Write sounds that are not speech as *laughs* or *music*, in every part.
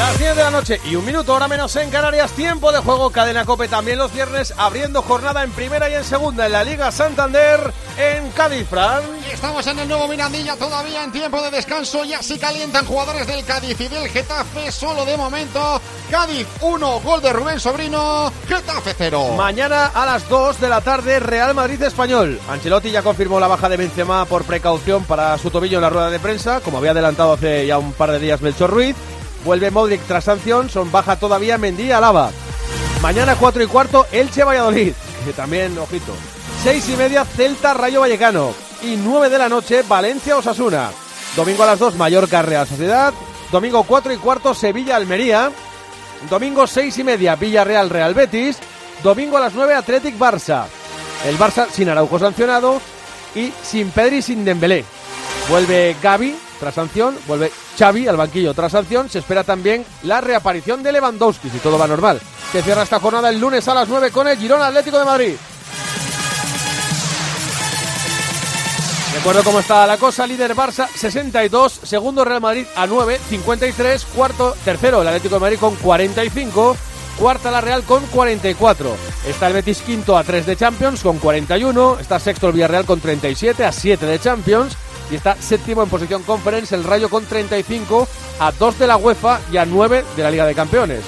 Las 10 de la noche y un minuto, ahora menos en Canarias, tiempo de juego, cadena cope también los viernes, abriendo jornada en primera y en segunda en la Liga Santander en Cádiz, Fran. Estamos en el nuevo Mirandilla, todavía en tiempo de descanso, ya se calientan jugadores del Cádiz y del Getafe, solo de momento, Cádiz 1, gol de Rubén Sobrino, Getafe 0. Mañana a las 2 de la tarde, Real Madrid Español. Ancelotti ya confirmó la baja de Benzema por precaución para su tobillo en la rueda de prensa, como había adelantado hace ya un par de días Melchor Ruiz. Vuelve Modric tras sanción, son baja todavía Mendy y Alaba. Mañana 4 y cuarto, Elche Valladolid, que también, ojito. 6 y media, Celta Rayo Vallecano. Y 9 de la noche, Valencia Osasuna. Domingo a las 2, Mallorca Real Sociedad. Domingo 4 y cuarto, Sevilla Almería. Domingo 6 y media, Villarreal Real Betis. Domingo a las 9, Athletic Barça. El Barça sin Araujo sancionado y sin Pedri sin Dembélé. Vuelve Gaby tras sanción, vuelve Xavi al banquillo tras sanción. Se espera también la reaparición de Lewandowski, si todo va normal. Se cierra esta jornada el lunes a las 9 con el Girona Atlético de Madrid. Recuerdo cómo está la cosa, líder Barça 62, segundo Real Madrid a 9, 53, cuarto, tercero el Atlético de Madrid con 45, cuarta la Real con 44. Está el Betis quinto a 3 de Champions con 41, está sexto el Villarreal con 37 a 7 de Champions y está séptimo en posición conference el Rayo con 35 a 2 de la UEFA y a 9 de la Liga de Campeones.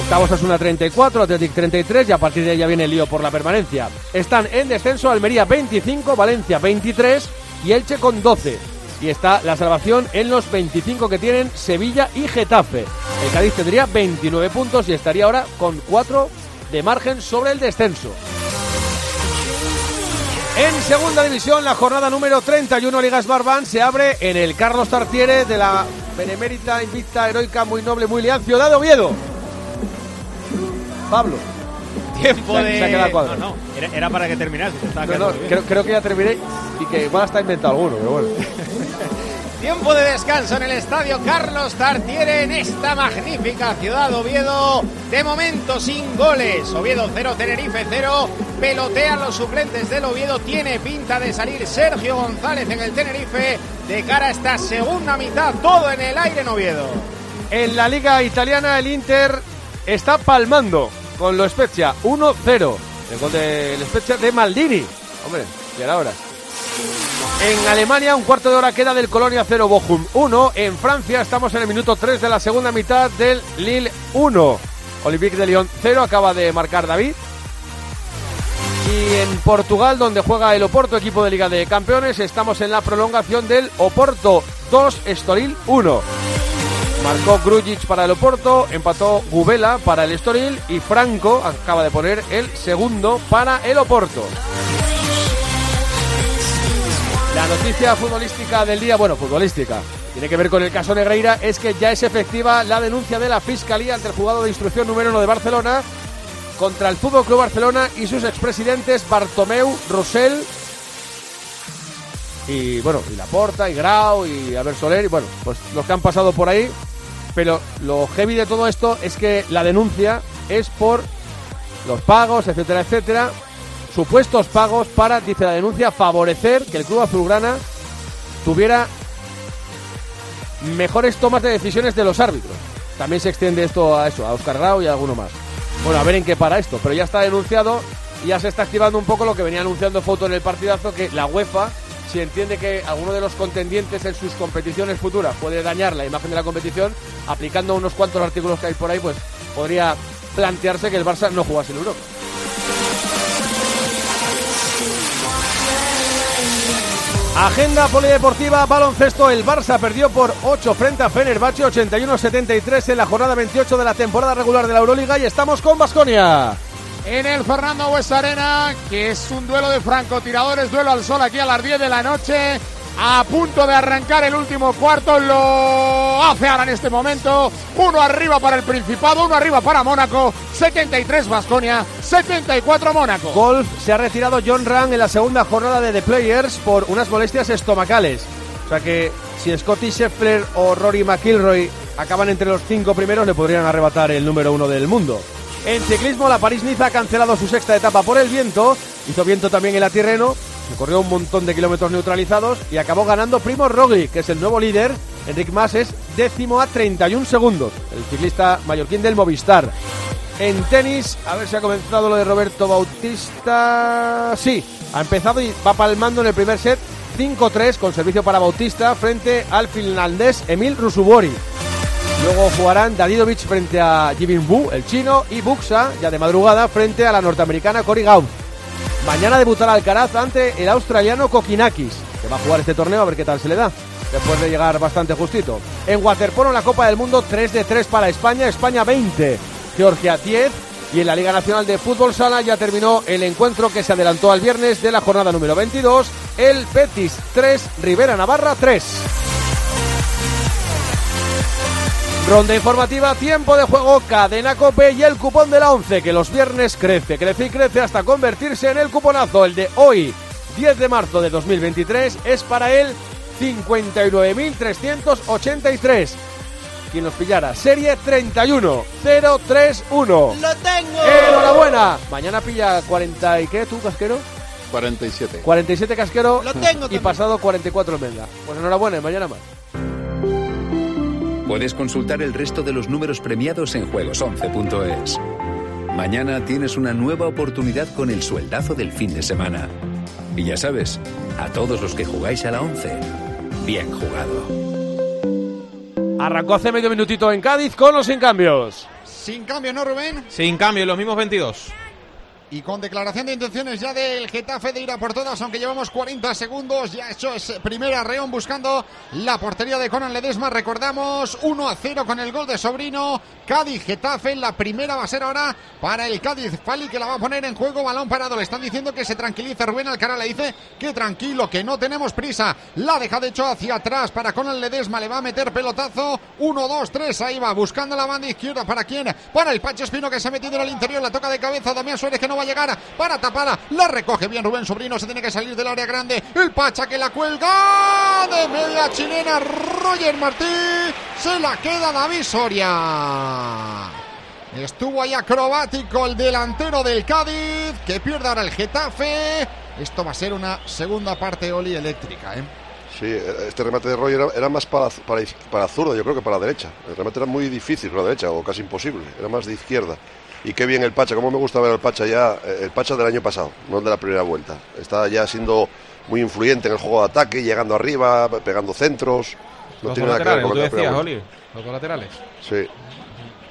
Octavos es una 34, Athletic 33 y a partir de ahí viene el lío por la permanencia. Están en descenso Almería 25, Valencia 23 y Elche con 12. Y está la salvación en los 25 que tienen Sevilla y Getafe. El Cádiz tendría 29 puntos y estaría ahora con 4 de margen sobre el descenso. En segunda división, la jornada número 31 Ligas Barban se abre en el Carlos Tartiere de la Benemérita, Invicta, Heroica, muy noble, muy leal, Ciudad de Oviedo. Pablo. Tiempo Se- *laughs* de. se ha. No, no, era, era para que terminase. No, no, creo, creo que ya terminé y que igual hasta inventado alguno, pero bueno. *laughs* Tiempo de descanso en el estadio Carlos Tartiere en esta magnífica ciudad de Oviedo. De momento sin goles. Oviedo 0, Tenerife 0. Pelotean los suplentes del Oviedo. Tiene pinta de salir Sergio González en el Tenerife. De cara a esta segunda mitad, todo en el aire en Oviedo. En la liga italiana el Inter está palmando con lo Spezia 1-0. El gol del Spezia de Maldini. Hombre, y ahora. En Alemania un cuarto de hora queda del Colonia 0 Bochum 1. En Francia estamos en el minuto 3 de la segunda mitad del Lille 1. Olympique de Lyon 0 acaba de marcar David. Y en Portugal, donde juega el Oporto, equipo de Liga de Campeones, estamos en la prolongación del Oporto 2, Estoril 1. Marcó Grujic para el Oporto, empató Gubela para el Estoril y Franco acaba de poner el segundo para el Oporto. La noticia futbolística del día, bueno, futbolística, tiene que ver con el caso Negreira, es que ya es efectiva la denuncia de la Fiscalía ante el juzgado de instrucción número 1 de Barcelona contra el Fútbol Club Barcelona y sus expresidentes Bartomeu, Rosell y bueno, y Laporta, y Grau, y Albert Soler, y bueno, pues los que han pasado por ahí. Pero lo heavy de todo esto es que la denuncia es por los pagos, etcétera, etcétera. Supuestos pagos para, dice la denuncia, favorecer que el club azulgrana tuviera mejores tomas de decisiones de los árbitros. También se extiende esto a eso, a Oscar Grau y a alguno más. Bueno, a ver en qué para esto, pero ya está denunciado y ya se está activando un poco lo que venía anunciando Foto en el partidazo, que la UEFA, si entiende que alguno de los contendientes en sus competiciones futuras puede dañar la imagen de la competición, aplicando unos cuantos artículos que hay por ahí, pues podría plantearse que el Barça no jugase en Europa. Agenda polideportiva, baloncesto, el Barça perdió por 8 frente a Fenerbahce, 81-73 en la jornada 28 de la temporada regular de la Euroliga y estamos con Basconia. En el Fernando Huesa Arena, que es un duelo de francotiradores, duelo al sol aquí a las 10 de la noche. A punto de arrancar el último cuarto, lo hace ahora en este momento. Uno arriba para el Principado, uno arriba para Mónaco. 73 Basconia, 74 Mónaco. Golf se ha retirado John Rand en la segunda jornada de The Players por unas molestias estomacales. O sea que si Scotty Scheffler o Rory McIlroy acaban entre los cinco primeros, le podrían arrebatar el número uno del mundo. En ciclismo, la París-Niza ha cancelado su sexta etapa por el viento. Hizo viento también en la Tirreno. Corrió un montón de kilómetros neutralizados y acabó ganando Primo Roglic, que es el nuevo líder Enric Mas es décimo a 31 segundos, el ciclista mallorquín del Movistar. En tenis, a ver si ha comenzado lo de Roberto Bautista. Sí, ha empezado y va palmando en el primer set 5-3 con servicio para Bautista frente al finlandés Emil Rusubori. Luego jugarán Dadidovic frente a Jibin Wu, el chino, y Buxa, ya de madrugada, frente a la norteamericana Cory Gauff. Mañana debutará Alcaraz ante el australiano Kokinakis, que va a jugar este torneo a ver qué tal se le da, después de llegar bastante justito. En waterpolo, la Copa del Mundo, 3 de 3 para España, España 20, Georgia 10. Y en la Liga Nacional de Fútbol Sala ya terminó el encuentro que se adelantó al viernes de la jornada número 22, el Betis 3, Rivera Navarra 3. Ronda informativa, tiempo de juego, cadena cope y el cupón de la 11 que los viernes crece, crece y crece hasta convertirse en el cuponazo. El de hoy, 10 de marzo de 2023, es para él 59.383. Quien nos pillara, serie 31031. ¡Lo tengo! ¡Enhorabuena! Mañana pilla 40 y qué, tú, casquero? 47. 47 casquero Lo tengo y también. pasado 44 almendra. Pues enhorabuena y mañana más. Puedes consultar el resto de los números premiados en juegos11.es. Mañana tienes una nueva oportunidad con el sueldazo del fin de semana. Y ya sabes, a todos los que jugáis a la 11, bien jugado. Arrancó hace medio minutito en Cádiz con los sin cambios. Sin cambio, ¿no, Rubén? Sin cambio, los mismos 22. Y con declaración de intenciones ya del Getafe de ir a por todas, aunque llevamos 40 segundos, ya hecho ese primer arreón buscando la portería de Conan Ledesma. Recordamos 1 a 0 con el gol de Sobrino. Cádiz Getafe, la primera va a ser ahora para el Cádiz. Fali que la va a poner en juego, balón parado. Le están diciendo que se tranquilice. Rubén Alcara le dice que tranquilo, que no tenemos prisa. La deja de hecho hacia atrás para Conan Ledesma. Le va a meter pelotazo. 1, 2, 3. Ahí va, buscando la banda izquierda. ¿Para quién? Para el Pacho Espino que se ha metido en el interior. La toca de cabeza. Damián Suárez que no va a llegar para tapar. La recoge bien Rubén Sobrino. Se tiene que salir del área grande. El Pacha que la cuelga de media chilena. Roger Martí. Se la queda David Soria. Estuvo ahí acrobático el delantero del Cádiz. Que pierde ahora el Getafe. Esto va a ser una segunda parte Oli eléctrica, ¿eh? Sí, este remate de Roy era, más para, para, para yo creo que para derecha. El remate era muy difícil para la derecha, o casi imposible. Era más de izquierda. Y qué bien el Pacha, cómo me gusta ver al Pacha ya, eh, el Pacha del año pasado, no el de la primera vuelta. Está ya siendo muy influyente en el juego de ataque, llegando arriba, pegando centros. No los tiene nada que ver laterales, con la decías, Oli. Los dos laterales. vuelta. Sí.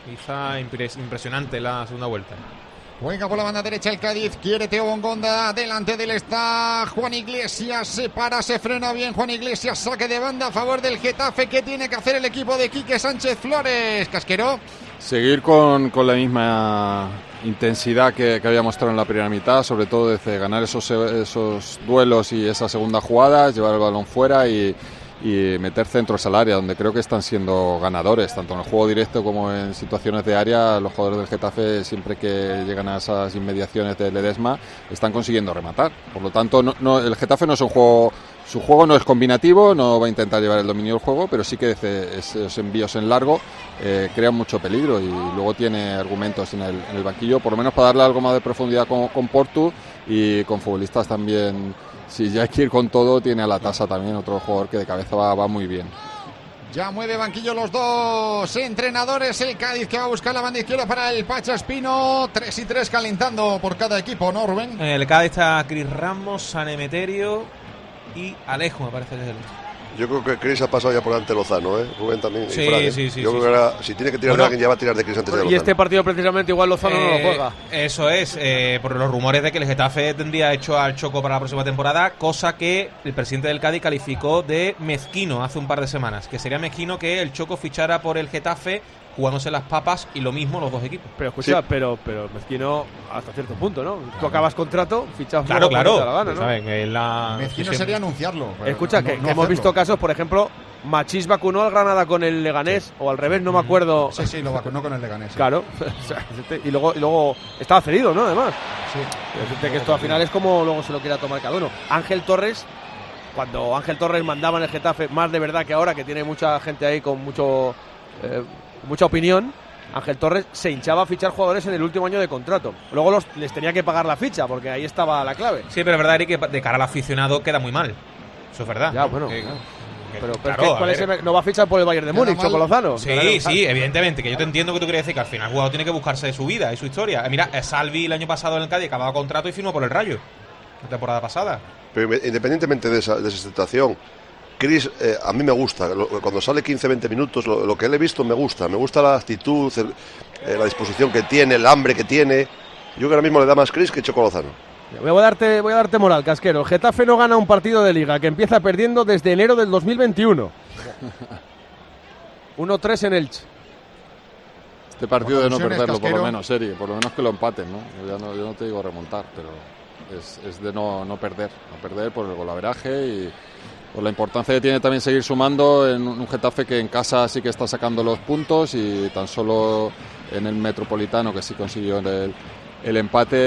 Quizá impres- impresionante la segunda vuelta. Juega por la banda derecha el Cádiz, quiere Teo Bongonda, delante del está Juan Iglesias, se para, se frena bien Juan Iglesias, saque de banda a favor del Getafe, ¿qué tiene que hacer el equipo de Quique Sánchez Flores? Casquero, Seguir con, con la misma intensidad que, que había mostrado en la primera mitad, sobre todo desde ganar esos, esos duelos y esas segundas jugadas, llevar el balón fuera y, y meter centros al área, donde creo que están siendo ganadores, tanto en el juego directo como en situaciones de área. Los jugadores del Getafe, siempre que llegan a esas inmediaciones de Ledesma, están consiguiendo rematar. Por lo tanto, no, no- el Getafe no es un juego. Su juego no es combinativo, no va a intentar llevar el dominio del juego, pero sí que esos envíos en largo eh, crean mucho peligro y luego tiene argumentos en el, en el banquillo, por lo menos para darle algo más de profundidad con, con Portu y con futbolistas también. Si ya hay que ir con todo, tiene a la tasa también otro jugador que de cabeza va, va muy bien. ya mueve banquillo los dos entrenadores, el Cádiz que va a buscar la banda izquierda para el Pacha Espino, 3 y 3 calentando por cada equipo, ¿no, Rubén? En el Cádiz está Cris Ramos, San Emeterio y Alejo, me parece que es el Yo creo que Chris ha pasado ya por delante de Lozano, ¿eh? Rubén también. y Sí, Fran, ¿eh? sí, sí, Yo sí, creo que ahora, si tiene que tirar Bueno, de alguien, ya va a tirar de Chris antes de Y Lozano. este partido precisamente igual Lozano no lo Eh, juega. Eso es, eh, por los rumores de que el Getafe tendría hecho al Choco para la próxima temporada, cosa que el presidente del Cádiz calificó de mezquino hace un par de semanas, que sería mezquino que el Choco fichara por el Getafe jugándose las papas y lo mismo los dos equipos. Pero escucha, Sí. pero, pero mezquino hasta cierto punto, ¿no? Tú acabas contrato, fichas Claro, claro. cuando te da la gana, ¿no? Saben, la- Mezquino sería anunciarlo. Escucha, no- que, no que hemos visto casos, por ejemplo, Machís vacunó al Granada con el Leganés, o al revés, no me acuerdo. Sí, sí, lo vacunó con el Leganés. sí. Claro, *laughs* y luego, y luego estaba cedido, ¿no? Además. Sí. Decirte que esto al final es como luego se lo quiera tomar cada uno. Ángel Torres, cuando Ángel Torres mandaba en el Getafe, más de verdad que ahora, que tiene mucha gente ahí con mucho eh, mucha opinión, Ángel Torres se hinchaba a fichar jugadores en el último año de contrato. Luego los, les tenía que pagar la ficha, porque ahí estaba la clave. Sí, pero es verdad, Eric, que de cara al aficionado queda muy mal. Eso es verdad. Ya, bueno, Eh, claro. Pero, Claro, ¿cuál es el- no va a fichar por el Bayern de Múnich. Choco Lozano. Sí, sí, evidentemente, que yo te entiendo que tú quieres decir que al final el jugador tiene que buscarse de su vida y su historia. Eh, Mira, eh, Salvi el año pasado en el Cádiz acababa contrato y firmó por el Rayo. La temporada pasada. Pero independientemente de esa, de esa situación, Chris, eh, a mí me gusta. Lo- Cuando sale 15-20 minutos, lo, lo que le he visto me gusta. Me gusta la actitud, el- eh, la disposición que tiene, el hambre que tiene. Yo que ahora mismo le da más Chris que Choco Lozano. Voy a, darte, voy a darte moral, casquero. Getafe no gana un partido de liga que empieza perdiendo desde enero del 2021. 1-3 *laughs* en Elche. Este partido de no perderlo, por lo menos, serie, por lo menos que lo empaten, ¿no? Yo, ya no, yo no te digo remontar, pero es, es de no, no perder, no perder por el golaveraje y por la importancia que tiene también seguir sumando en un Getafe que en casa sí que está sacando los puntos y tan solo en el Metropolitano que sí consiguió el, el empate,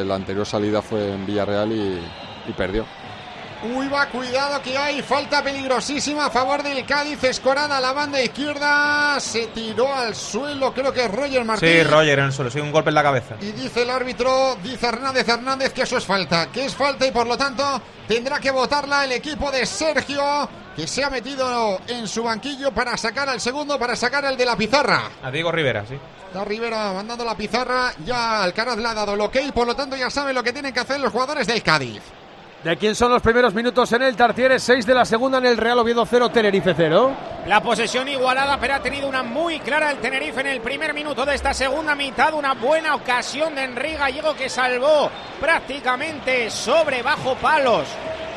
eh, la anterior salida fue en Villarreal y perdió. Uy, va, cuidado que hay falta peligrosísima a favor del Cádiz. Escorada a la banda izquierda. Se tiró al suelo, creo que es Roger Martín. Sí, Roger en el suelo, sí, un golpe en la cabeza. Y dice el árbitro, dice Hernández Hernández que eso es falta, que es falta y por lo tanto tendrá que votarla el equipo de Sergio, que se ha metido en su banquillo para sacar al segundo, para sacar el de la pizarra. A Diego Rivera, sí. Está Rivera mandando la pizarra, ya Alcaraz le ha dado el ok, por lo tanto ya saben lo que tienen que hacer los jugadores del Cádiz. ¿De quién son los primeros minutos en el Tartiere? 6 de la segunda en el Real Oviedo 0, Tenerife 0. La posesión igualada, pero ha tenido una muy clara el Tenerife en el primer minuto de esta segunda mitad. Una buena ocasión de Enrique Gallego que salvó prácticamente sobre bajo palos.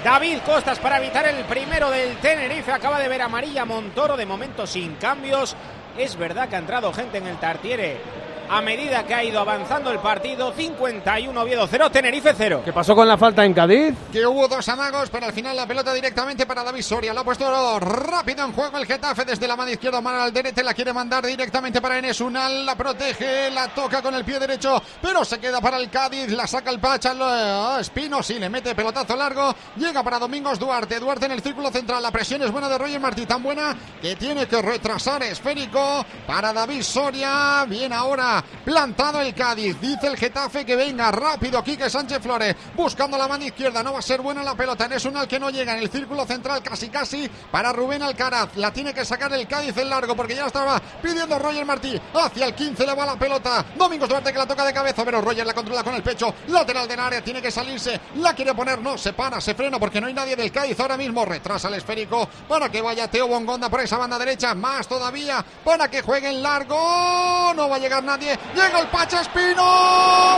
David Costas para evitar el primero del Tenerife. Acaba de ver amarilla Montoro, de momento sin cambios. Es verdad que ha entrado gente en el Tartiere a medida que ha ido avanzando el partido. 51 Oviedo 0, Tenerife 0. ¿Qué pasó con la falta en Cádiz? Que hubo dos amagos, pero al final la pelota directamente para David Soria. Lo ha puesto rápido en juego el Getafe desde la mano izquierda. Mano Alderete la quiere mandar directamente para Enes Unal. La protege, la toca con el pie derecho, pero se queda para el Cádiz. La saca el Pacha. Lo, ah, Espino sí le mete pelotazo largo. Llega para Domingos Duarte. Duarte en el círculo central. La presión es buena de Roger Martí, tan buena que tiene que retrasar esférico para David Soria. Bien ahora plantado el Cádiz. Dice el Getafe que venga rápido. Quique Sánchez Flores buscando la mano izquierda. No va a ser buena la pelota. Es un al que no llega en el círculo central casi casi para Rubén Alcaraz. La tiene que sacar el Cádiz en largo porque ya estaba pidiendo Roger Martí. Hacia el 15 le va la pelota. Domingos Duarte que la toca de cabeza, pero Roger la controla con el pecho. Lateral del área, tiene que salirse. La quiere poner, no, se para, se frena porque no hay nadie del Cádiz ahora mismo. Retrasa el esférico para que vaya Teo Bongonda por esa banda derecha. Más todavía para que juegue en largo. No va a llegar nadie. Llega el Pacha Espino.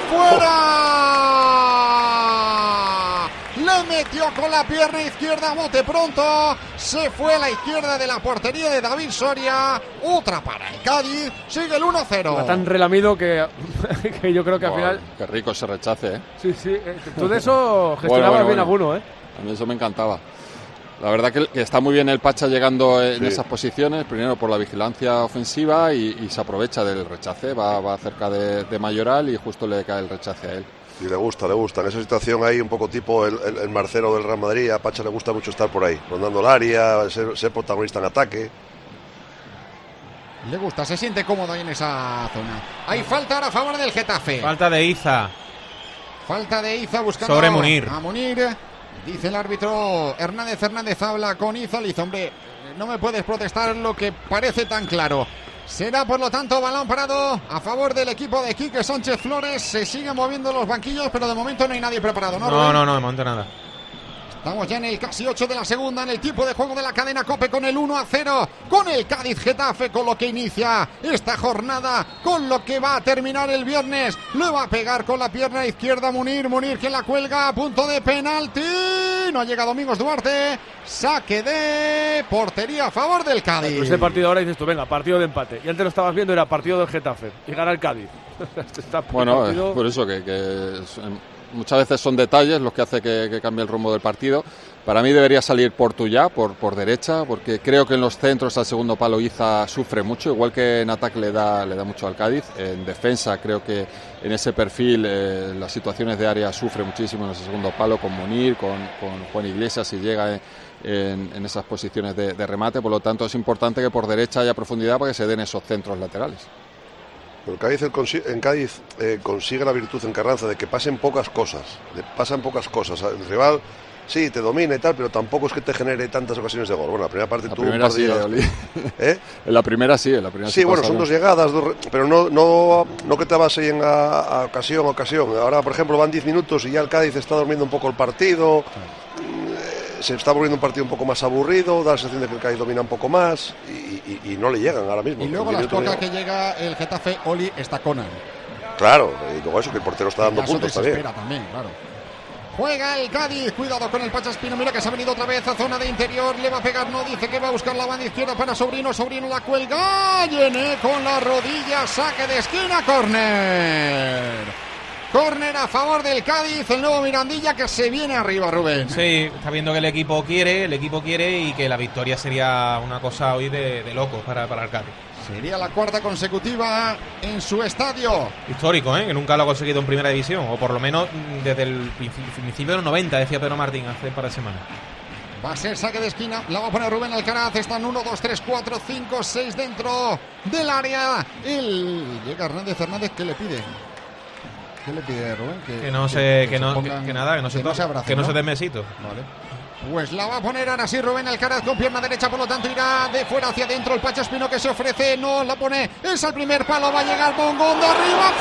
¡Fuera! Le metió con la pierna izquierda, bote pronto. Se fue a la izquierda de la portería de David Soria. Otra para el Cádiz. Sigue el Va 1-0. tan relamido que, *laughs* que yo creo que al final. Qué rico ese rechace, ¿eh? Sí, sí. eh, Tú de eso *laughs* gestionabas bueno, bien bueno. alguno, ¿eh? A mí eso me encantaba. La verdad que que está muy bien el Pacha llegando en Sí. esas posiciones, primero por la vigilancia ofensiva y, y se aprovecha del rechace, va, va cerca de, de Mayoral y justo le cae el rechace a él. Y le gusta, le gusta. En esa situación ahí, un poco tipo el, el, el Marcelo del Real Madrid, a Pacha le gusta mucho estar por ahí, rondando el área, ser, ser protagonista en ataque. Le gusta, se siente cómodo ahí en esa zona. Hay falta ahora a favor del Getafe. Falta de Iza. Falta de Iza buscando Sobre Munir. a Munir. Dice el árbitro Hernández Hernández habla con dice, hombre, no me puedes protestar lo que parece tan claro. Será por lo tanto balón parado a favor del equipo de Quique Sánchez Flores. Se siguen moviendo los banquillos, pero de momento no hay nadie preparado, ¿no? No, Rubén? no, no, de momento nada. Estamos ya en el casi 8 de la segunda, en el tiempo de juego de la cadena Cope con el 1 a 0, con el Cádiz Getafe, con lo que inicia esta jornada, con lo que va a terminar el viernes. Le va a pegar con la pierna izquierda Munir, Munir que la cuelga a punto de penalti. No ha llegado Domingos Duarte. Saque de portería a favor del Cádiz. Pues este partido ahora dices tú, venga, partido de empate. Y antes lo estabas viendo, era partido del Getafe. Y gana el Cádiz. Este *laughs* está Bueno, partido- por eso que, em, muchas veces son detalles los que hace que, cambie el rumbo del partido. Para mí debería salir Portullá por, por derecha, porque creo que en los centros al segundo palo Iza sufre mucho, igual que en ataque le da, le da mucho al Cádiz. En defensa creo que en ese perfil eh, las situaciones de área sufre muchísimo en ese segundo palo con Munir, con, con Juan Iglesias si llega en, en- en esas posiciones de, de remate. Por lo tanto es importante que por derecha haya profundidad para que se den esos centros laterales. El Cádiz, en Cádiz eh, consigue la virtud en Carranza de que pasen pocas cosas, de- pasan pocas cosas. El rival sí, te domina y tal, pero tampoco es que te genere tantas ocasiones de gol. Bueno, la primera parte tuvo un par de sí, llegadas. Oli. *laughs* ¿Eh? En la primera sí, en la primera Sí, bueno, pasaron. son dos llegadas, dos pero no, no, no que te vas ahí en a, a ocasión a ocasión. Ahora, por ejemplo, van 10 minutos y ya el Cádiz está durmiendo un poco el partido. Se está volviendo un partido un poco más aburrido, da la sensación de que el Cádiz domina un poco más y, y- y no le llegan ahora mismo. Y luego las 10 minutos pocas que llega el Getafe, Oli está Conan. Claro, y luego eso, que el portero está dando puntos también. desespera también, claro. Juega el Cádiz, cuidado con el Pachaspino, mira que se ha venido otra vez a zona de interior, le va a pegar, no dice que va a buscar la banda izquierda para Sobrino, Sobrino la cuelga, llene con la rodilla, saque de esquina, córner. Córner a favor del Cádiz, el nuevo Mirandilla que se viene arriba, Rubén. Sí, está viendo que el equipo quiere, el equipo quiere y que la victoria sería una cosa hoy de, de locos para, para el Cádiz. Sería la cuarta consecutiva en su estadio. Histórico, ¿eh? que nunca lo ha conseguido en primera división, o por lo menos desde el princi- principio de los 90, decía Pedro Martín hace un par de semanas. Va a ser saque de esquina. La va a poner Rubén Alcaraz. Están 1, 2, 3, 4, 5, 6 dentro del área. El... Llega Hernández Hernández. ¿Qué le pide? ¿Qué le pide Rubén? Que no se, que, no, pongan- que, que nada, que no se, abracen, que no ¿no? se den besitos. Vale. Pues la va a poner ahora sí Rubén Alcaraz con pierna derecha, por lo tanto irá de fuera hacia adentro el Pacho Espino que se ofrece, no la pone, es al primer palo, va a llegar Bongón de arriba,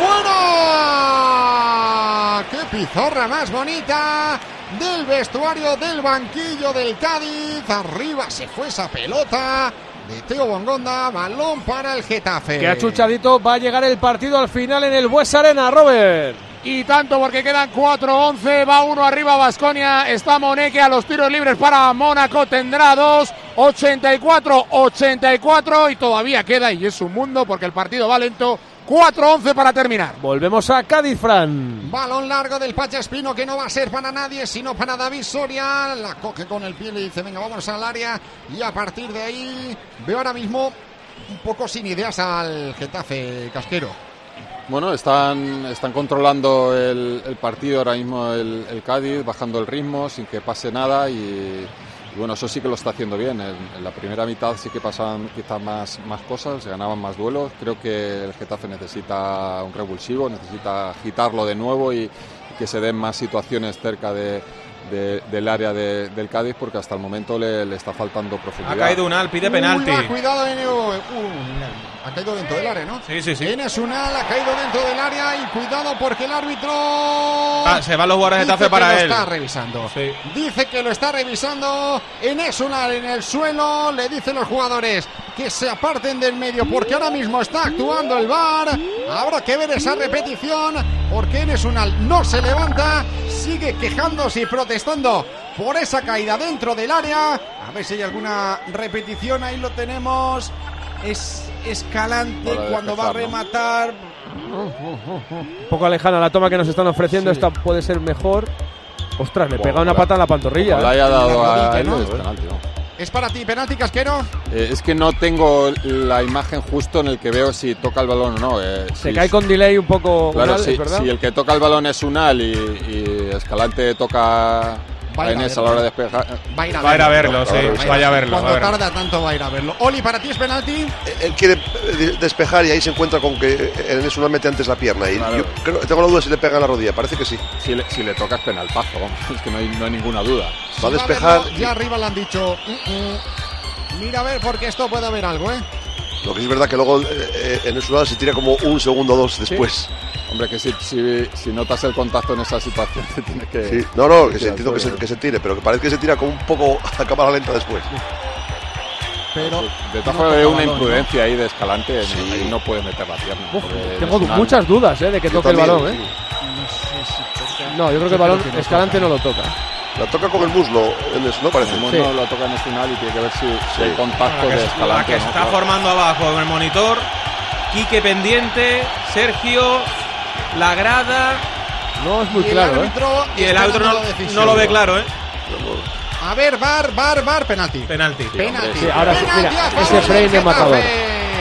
fuera. ¡Qué pizarra más bonita! Del vestuario del banquillo del Cádiz, arriba se fue esa pelota de Teo Bongonda, balón para el Getafe. Que achuchadito va a llegar el partido al final en el Bues Arena, Robert. Y tanto porque quedan 4-11, va uno arriba Vasconia, está Moneque a los tiros libres para Mónaco, tendrá dos, 84-84 y todavía queda y es un mundo porque el partido va lento, 4-11 para terminar. Volvemos a Cádiz, Fran. Balón largo del Pacha Espino que no va a ser para nadie, sino para David Soria. La coge con el pie y le dice, venga, vamos al área. Y a partir de ahí veo ahora mismo un poco sin ideas al Getafe Casquero. Bueno, están, están controlando el, el partido ahora mismo el, el Cádiz, bajando el ritmo sin que pase nada y, y bueno, eso sí que lo está haciendo bien. En, la primera mitad sí que pasaban quizás más, más cosas, se ganaban más duelos. Creo que el Getafe necesita un revulsivo, necesita agitarlo de nuevo y que se den más situaciones cerca de, de- del área de- del Cádiz porque hasta el momento le, le está faltando Ha profundidad. caído Unal, pide penalti. Uy, va, cuidado. Uh, ha caído dentro del área, ¿no? Sí, sí, sí. Enes Unal ha caído dentro del área y cuidado porque el árbitro. Ah, se van los jugadores de Getafe para que él. Lo está revisando. Sí. Dice que lo está revisando. Enes Unal en el suelo. Le dicen los jugadores que se aparten del medio porque ahora mismo está actuando el VAR. Habrá que ver esa repetición porque Enes Unal no se levanta. Sigue quejándose y protestando por esa caída dentro del área. A ver si hay alguna repetición. Ahí lo tenemos. Es escalante cuando va a rematar. Un poco alejana la toma que nos están ofreciendo. Esta puede ser mejor. Ostras, le pega una pata en la pantorrilla. ¿eh? haya dado La a rodilla, él, ¿no? Es para ti, penalti casquero. Eh, es que no tengo la imagen justo en el que veo si toca el balón o no. eh, Se si- cae con delay un poco. Claro, Unal, si, es verdad. si el que toca el balón es Unal y, y Escalante toca Va a ir a Enes a verlo. la hora de despejar. Va a ir a Va a ir a verlo. verlo, sí. Claro, Va a ir Vaya a ver- verlo. Cuando verlo. tarda tanto va a ir a verlo. Oli, para ti es penalti. Él quiere eh, despejar y ahí se encuentra con que en eso mete antes la pierna. Y Claro. yo creo, tengo la duda si le pega en la rodilla. Parece que sí. Si le, si le toca es penaltazo, *laughs* es que no hay, no hay ninguna duda. Va a despejar. verlo, ya arriba le han dicho. "Mm, mm". Mira a ver, porque esto puede haber algo, ¿eh? Lo que es verdad que luego eh, eh, en el lado se tira como un segundo o dos después. Hombre, que si, si, si notas el contacto en esa situación, *laughs* te tienes que. Sí. No, no, que se entiendo que se, sí. que se tire, pero que parece que se tira como un poco *laughs* a cámara lenta después. Pero. De todas formas, toca una imprudencia ahí de Escalante, Sí. ahí no puede meter la pierna. Uf, tengo muchas dudas ¿eh? de que Yo toque el balón. ¿eh? No sé si toca. No, yo creo que el balón Escalante no lo toca. La toca con el muslo, ¿no? Parece. Como Sí. no lo toca en el final y tiene que ver si, si hay contacto La que, de la que ¿no? está formando abajo en el monitor. Quique pendiente, Sergio, la grada No es muy Y el claro, ¿eh? y el está árbitro no, no lo ve claro, ¿eh? A ver, bar, bar, bar, penalti. Penalti. Penalti. Sí, ahora sí, Penalti mira, ese del frame es matador.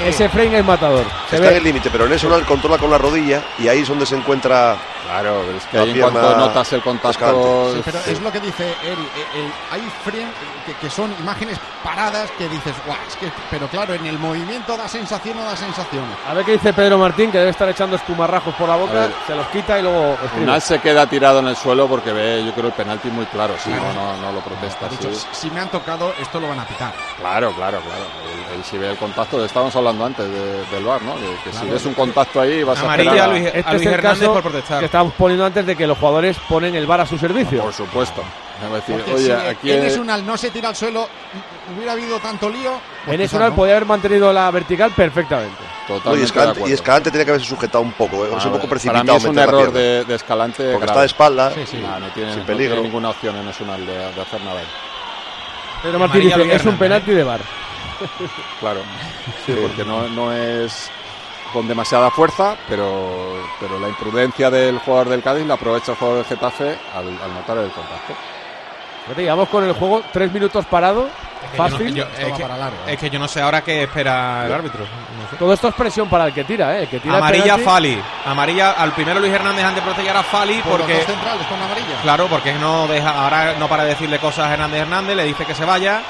Ese frame es matador. Se está ve. en el límite, pero en eso el controla con la rodilla y ahí es donde se encuentra. Claro, pero es que ahí en cuanto notas el contacto. Sí, pero es lo que dice Eri. el- el- hay frame que, que son imágenes paradas que dices, guau, es que, pero claro, en el movimiento da sensación o da sensación. A ver qué dice Pedro Martín, que debe estar echando espumarrajos por la boca. Se los quita y luego escribe. Unal se queda tirado en el suelo porque ve, yo creo, el penalti muy claro. Sí, no, no, no lo protesta. Dicho, sí. si me han tocado, esto lo van a pitar. Claro, claro, claro. Él, él si ve el contacto, estábamos hablando antes de- del VAR, ¿no? De que si Claro. ves un contacto ahí vas a Amarilla esperar a a- Luis, Este a Luis es el Hernández caso por protestar. Estábamos poniendo antes de que los jugadores ponen el bar a su servicio. Por supuesto. Es decir, Porque oye, si aquí Enes es- Unal no se tira al suelo, hubiera habido tanto lío. pues En quizás eso no. podía haber mantenido la vertical perfectamente. No, y, totalmente Escalante, y Escalante tiene que haberse sujetado un poco, ¿eh? es Ah, un poco para precipitado. mí es un error de, de Escalante. Porque grave. está de espalda. Sí, sí. Nah, no tiene, Sin no peligro. tiene ninguna opción en Esunal de, de hacer nada. ahí. Pedro Martín dice, es un Hernández, penalti de bar. Claro. Sí, porque no, no es con demasiada fuerza, pero, pero la imprudencia del jugador del Cádiz la aprovecha el jugador del Getafe al, al notar el contacto. Llevamos con el juego tres minutos parado, yo fácil. no- yo- Esto es, va que, para largo, ¿eh? es que yo no sé ahora qué espera el árbitro. No sé. Todo esto es presión para el que tira, ¿eh? El que tira Amarilla. Fali. Amarilla al primero Luis Hernández antes de proteger a Fali Por los porque dos centrales con amarilla. claro, porque no deja ahora no para de decirle cosas a Hernández Hernández, le dice que se vaya.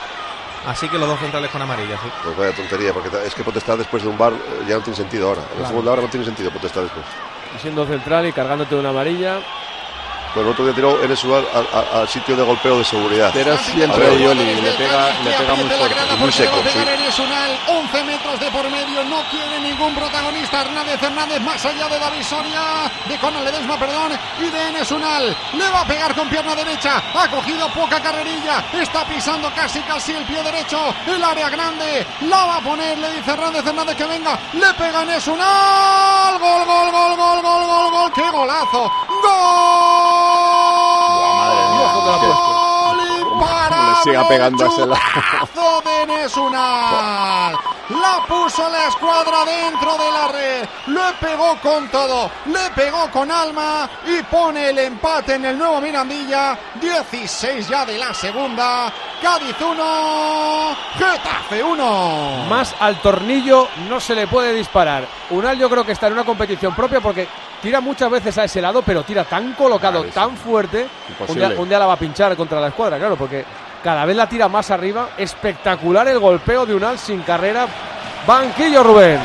Así que los dos centrales con amarilla, sí. Pues vaya tontería, porque es que protestar después de un bar eh, ya no tiene sentido ahora. En la segunda hora no tiene sentido protestar después. Siendo central y cargándote de una amarilla. Bueno, el otro día tiró Enes al, sitio de golpeo de seguridad. Pero A siempre ver. Yoli le pega, le pega muy fuerte. y muy seco, sí. 11 metros de por medio, no quiere ningún protagonista. Hernández Hernández más allá de David Soria, de Conal Ledesma, perdón, y de Enes Unal. Le va a pegar con pierna derecha, ha cogido poca carrerilla, está pisando casi casi el pie derecho, el área grande, la va a poner, le dice Hernández Hernández que venga, le pega Enes Unal, gol, gol, gol, gol, gol, gol, gol, qué golazo, gol, le siga pegando a ese lado. chutazo de Nesunal. La puso la escuadra dentro de la red. Le pegó con todo. Le pegó con alma. Y pone el empate en el nuevo Mirandilla. 16 ya de la segunda. Cádiz 1. Getafe 1. Más al tornillo no se le puede disparar. Unal yo creo que está en una competición propia porque tira muchas veces a ese lado, pero tira tan colocado, tan fuerte. Un día, un día la va a pinchar contra la escuadra, claro, porque cada vez la tira más arriba. Espectacular el golpeo de Unal sin carrera. Banquillo Rubén.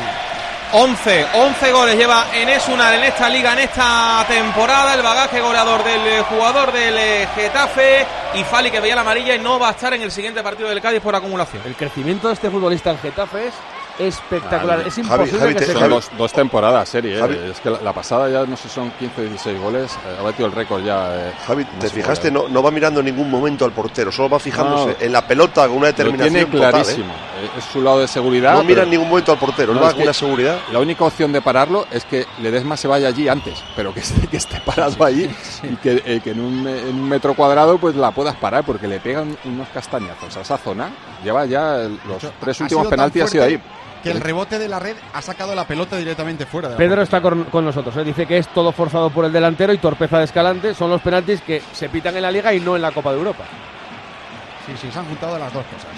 11, 11 goles lleva Enes Unal en esta liga, en esta temporada. El bagaje goleador del eh, jugador del eh, Getafe. Y Fali que veía la amarilla y no va a estar en el siguiente partido del Cádiz por acumulación. El crecimiento de este futbolista en Getafe es espectacular. Es imposible Javi, que te- se Son Javi- dos, dos temporadas, serie. eh. Es que la, la pasada ya no sé son 15 o 16 goles. eh, ha batido el récord ya. eh, Javi, ¿te fijaste? No, no va mirando en ningún momento al portero, solo va fijándose No. en la pelota con una Lo determinación tiene ¿eh? clarísimo. Es su lado de seguridad. No mira en ningún momento al portero, no, va con una seguridad. La única opción de pararlo es que Ledesma se vaya allí antes, pero que esté, que esté parado allí y que, que en, un, en un metro cuadrado pues la puedas parar porque le pegan unos castañazos a esa zona. Lleva ya los tres últimos penaltis ha sido ahí. Que el rebote de la red ha sacado la pelota directamente fuera de la Pedro está con, con nosotros. ¿eh? Dice que es todo forzado por el delantero y torpeza de Escalante. Son los penaltis que se pitan en la Liga y no en la Copa de Europa. Sí, sí, se han juntado las dos cosas.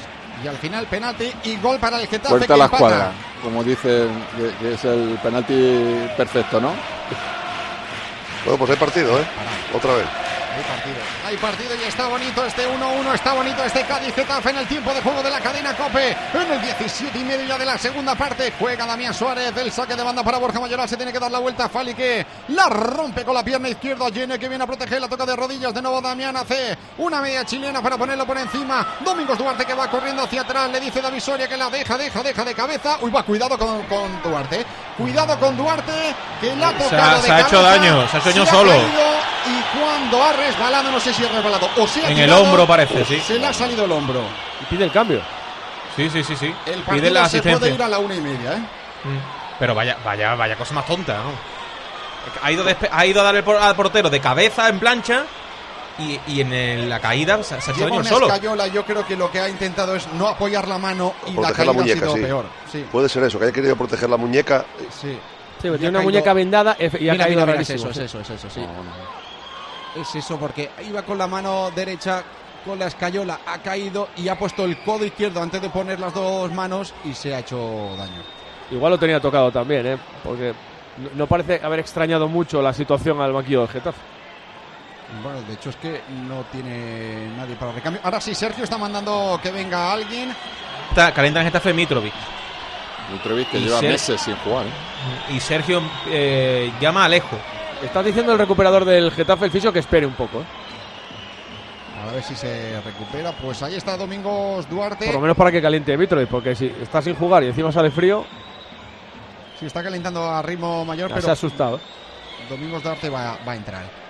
Y al final penalti y gol para el Getafe Vuelta que a la empata. escuadra, como dicen que, que es el penalti perfecto, ¿no? *laughs* Bueno, pues hay partido, ¿eh? Otra vez. Hay partido. Hay partido y está bonito este 1-1, está bonito este Cádiz Getafe en el tiempo de juego de la cadena Cope. En el 17 y medio ya de la segunda parte juega Damián Suárez, el saque de banda para Borja Mayoral, se tiene que dar la vuelta a Fali que la rompe con la pierna izquierda, Jenny que viene a proteger, la toca de rodillas de nuevo Damián hace una media chilena para ponerlo por encima. Domingos Duarte que va corriendo hacia atrás, le dice David Soria que la deja, deja, deja de cabeza. Uy, va, cuidado con, con Duarte. Cuidado con Duarte que la ha Se ha- tocado de se ha hecho daño, se ha hecho daño solo. y cuando ha resbalado, no sé si ha resbalado o se ha En el tirado, hombro parece, sí. Se le ha salido el hombro. Y pide el cambio. Sí, sí, sí, sí. El Pide partido la se puede asistencia. ir a la una y media, ¿eh? Mm. Pero vaya, vaya, vaya cosa más tonta, ¿no? Ha ido, ha ido a dar el por- al portero de cabeza en plancha y, y en el- la caída se, se ha hecho daño solo. escayola, yo creo que lo que ha intentado es no apoyar la mano y la Proteger caída la muñeca, ha sido sí. peor. Sí, Puede ser eso, que haya querido proteger la muñeca. sí. Sí, tiene una caído- muñeca vendada y ha Mira, caído mira, mira, es eso, es eso, es eso, sí. No, no. Es eso, porque iba con la mano derecha con la escayola, ha caído y ha puesto el codo izquierdo antes de poner las dos manos y se ha hecho daño. igual lo tenía tocado también, ¿eh? porque no- parece haber extrañado mucho la situación al banquillo del Getafe. Bueno, de hecho es que no tiene nadie para recambio. Ahora sí, Sergio está mandando que venga alguien. Está, calienta en Getafe Mitrovic. Mitrovic que Y lleva Ser- meses sin jugar. ¿eh? Y Sergio eh, llama a Alejo. Está diciendo el recuperador del Getafe, el fisio, que espere un poco. ¿eh? A ver si se recupera. Pues ahí está Domingos Duarte. Por lo menos para que caliente Mitrovic, porque si está sin jugar y encima sale frío, Sí, está calentando a ritmo mayor, ya se ha pero asustado. Domingos Duarte va, va a entrar.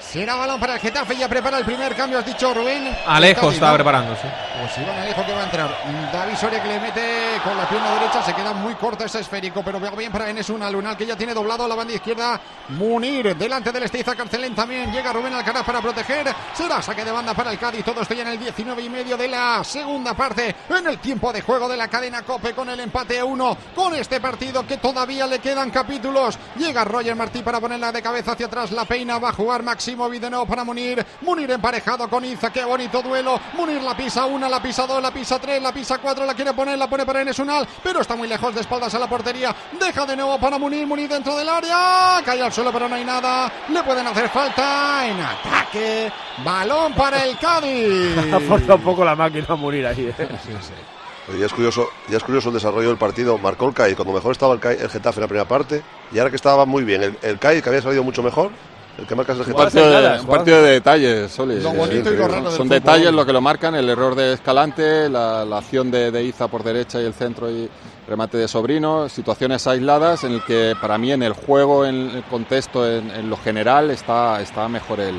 Será balón para el Getafe, ya prepara el primer cambio, has dicho Rubén. Alejo está ¿no? preparándose. Pues Iván Alejo que va a entrar. David Soria que le mete con la pierna derecha. Se queda muy corto ese esférico. Pero veo bien para Enes una Lunal que ya tiene doblado la banda izquierda. Munir delante del Esteiza Carcelén también. Llega Rubén Alcaraz para proteger. Será saque de banda para el Cádiz. Todo esto ya en el 19 y medio de la segunda parte. En el tiempo de juego de la cadena Cope con el empate a uno. Con este partido que todavía le quedan capítulos. Llega Roger Martí para ponerla de cabeza hacia atrás. La peina va a jugar Máximo de nuevo para Munir. Munir emparejado con Iza. Qué bonito duelo. Munir la pisa una, la pisa dos, la pisa tres, la pisa cuatro. La quiere poner, la pone para Enes Unal. Pero está muy lejos de espaldas a la portería. Deja de nuevo para Munir. Munir dentro del área. Cae al suelo, pero no hay nada. Le pueden hacer falta en ataque. Balón para el Cádiz. *laughs* Forzado un poco la máquina a morir ahí. ¿eh? *laughs* Ya es curioso, ya es curioso el desarrollo del partido. Marcó el CAI cuando mejor estaba el, CAI, el Getafe en la primera parte y ahora que estaba muy bien el, el CAI que había salido mucho mejor, el que marca es el Un Getafe. partido, de, un partido de detalles, Soli. Lo bonito y lo raro del Son fútbol. detalles lo que lo marcan, el error de Escalante, la, la acción de, de Iza por derecha y el centro y remate de Sobrino, situaciones aisladas en el que para mí en el juego, en el contexto, en, en lo general, está, está mejor el,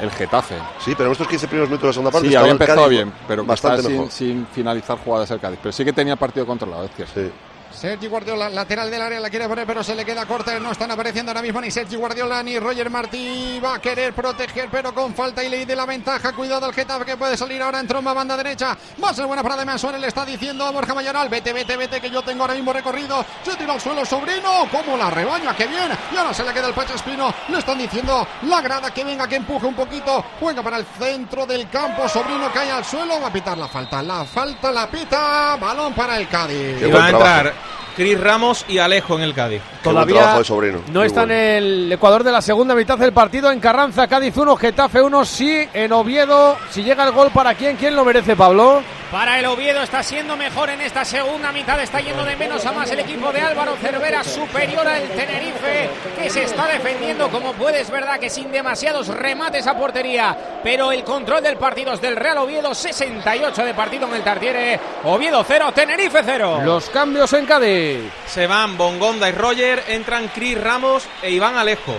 el Getafe. Sí, pero en estos 15 primeros minutos de la segunda parte Sí, había empezado Cádiz bien, pero bastante sin, mejor. sin finalizar jugadas el Cádiz. Pero sí que tenía partido controlado, es cierto. Sí. Sergi Guardiola, lateral del área, la quiere poner, pero se le queda corta. No están apareciendo ahora mismo ni Sergi Guardiola ni Roger Martí. Va a querer proteger, pero con falta y ley de la ventaja. Cuidado al Getafe que puede salir ahora en tromba, banda derecha. Va a ser buena para Demán Suárez. Le está diciendo a Borja Mayoral: vete, vete, vete, que yo tengo ahora mismo recorrido. Se tira al suelo, sobrino. Como la rebaña, que bien. Y ahora se le queda el Pacha Espino. Le están diciendo la grada que venga, que empuje un poquito. Juega para el centro del campo. Sobrino cae al suelo. Va a pitar la falta. La falta la pita. Balón para el Cádiz. Qué Y van a trabajo. entrar Cris Ramos y Alejo en el Cádiz. Todavía trabajo de Sobrino. no está bueno. en el Ecuador de la segunda mitad del partido. En Carranza, Cádiz 1, Getafe 1. Sí, en Oviedo. Si llega el gol, ¿para quién? ¿Quién lo merece, Pablo? Para el Oviedo está siendo mejor en esta segunda mitad, está yendo de menos a más el equipo de Álvaro Cervera, superior al Tenerife, que se está defendiendo como puede, es verdad que sin demasiados remates a portería, pero el control del partido es del Real Oviedo, 68 de partido en el Tartiere, Oviedo 0, Tenerife 0. Los cambios en Cádiz. Se van Bongonda y Roger, entran Cris Ramos e Iván Alejo.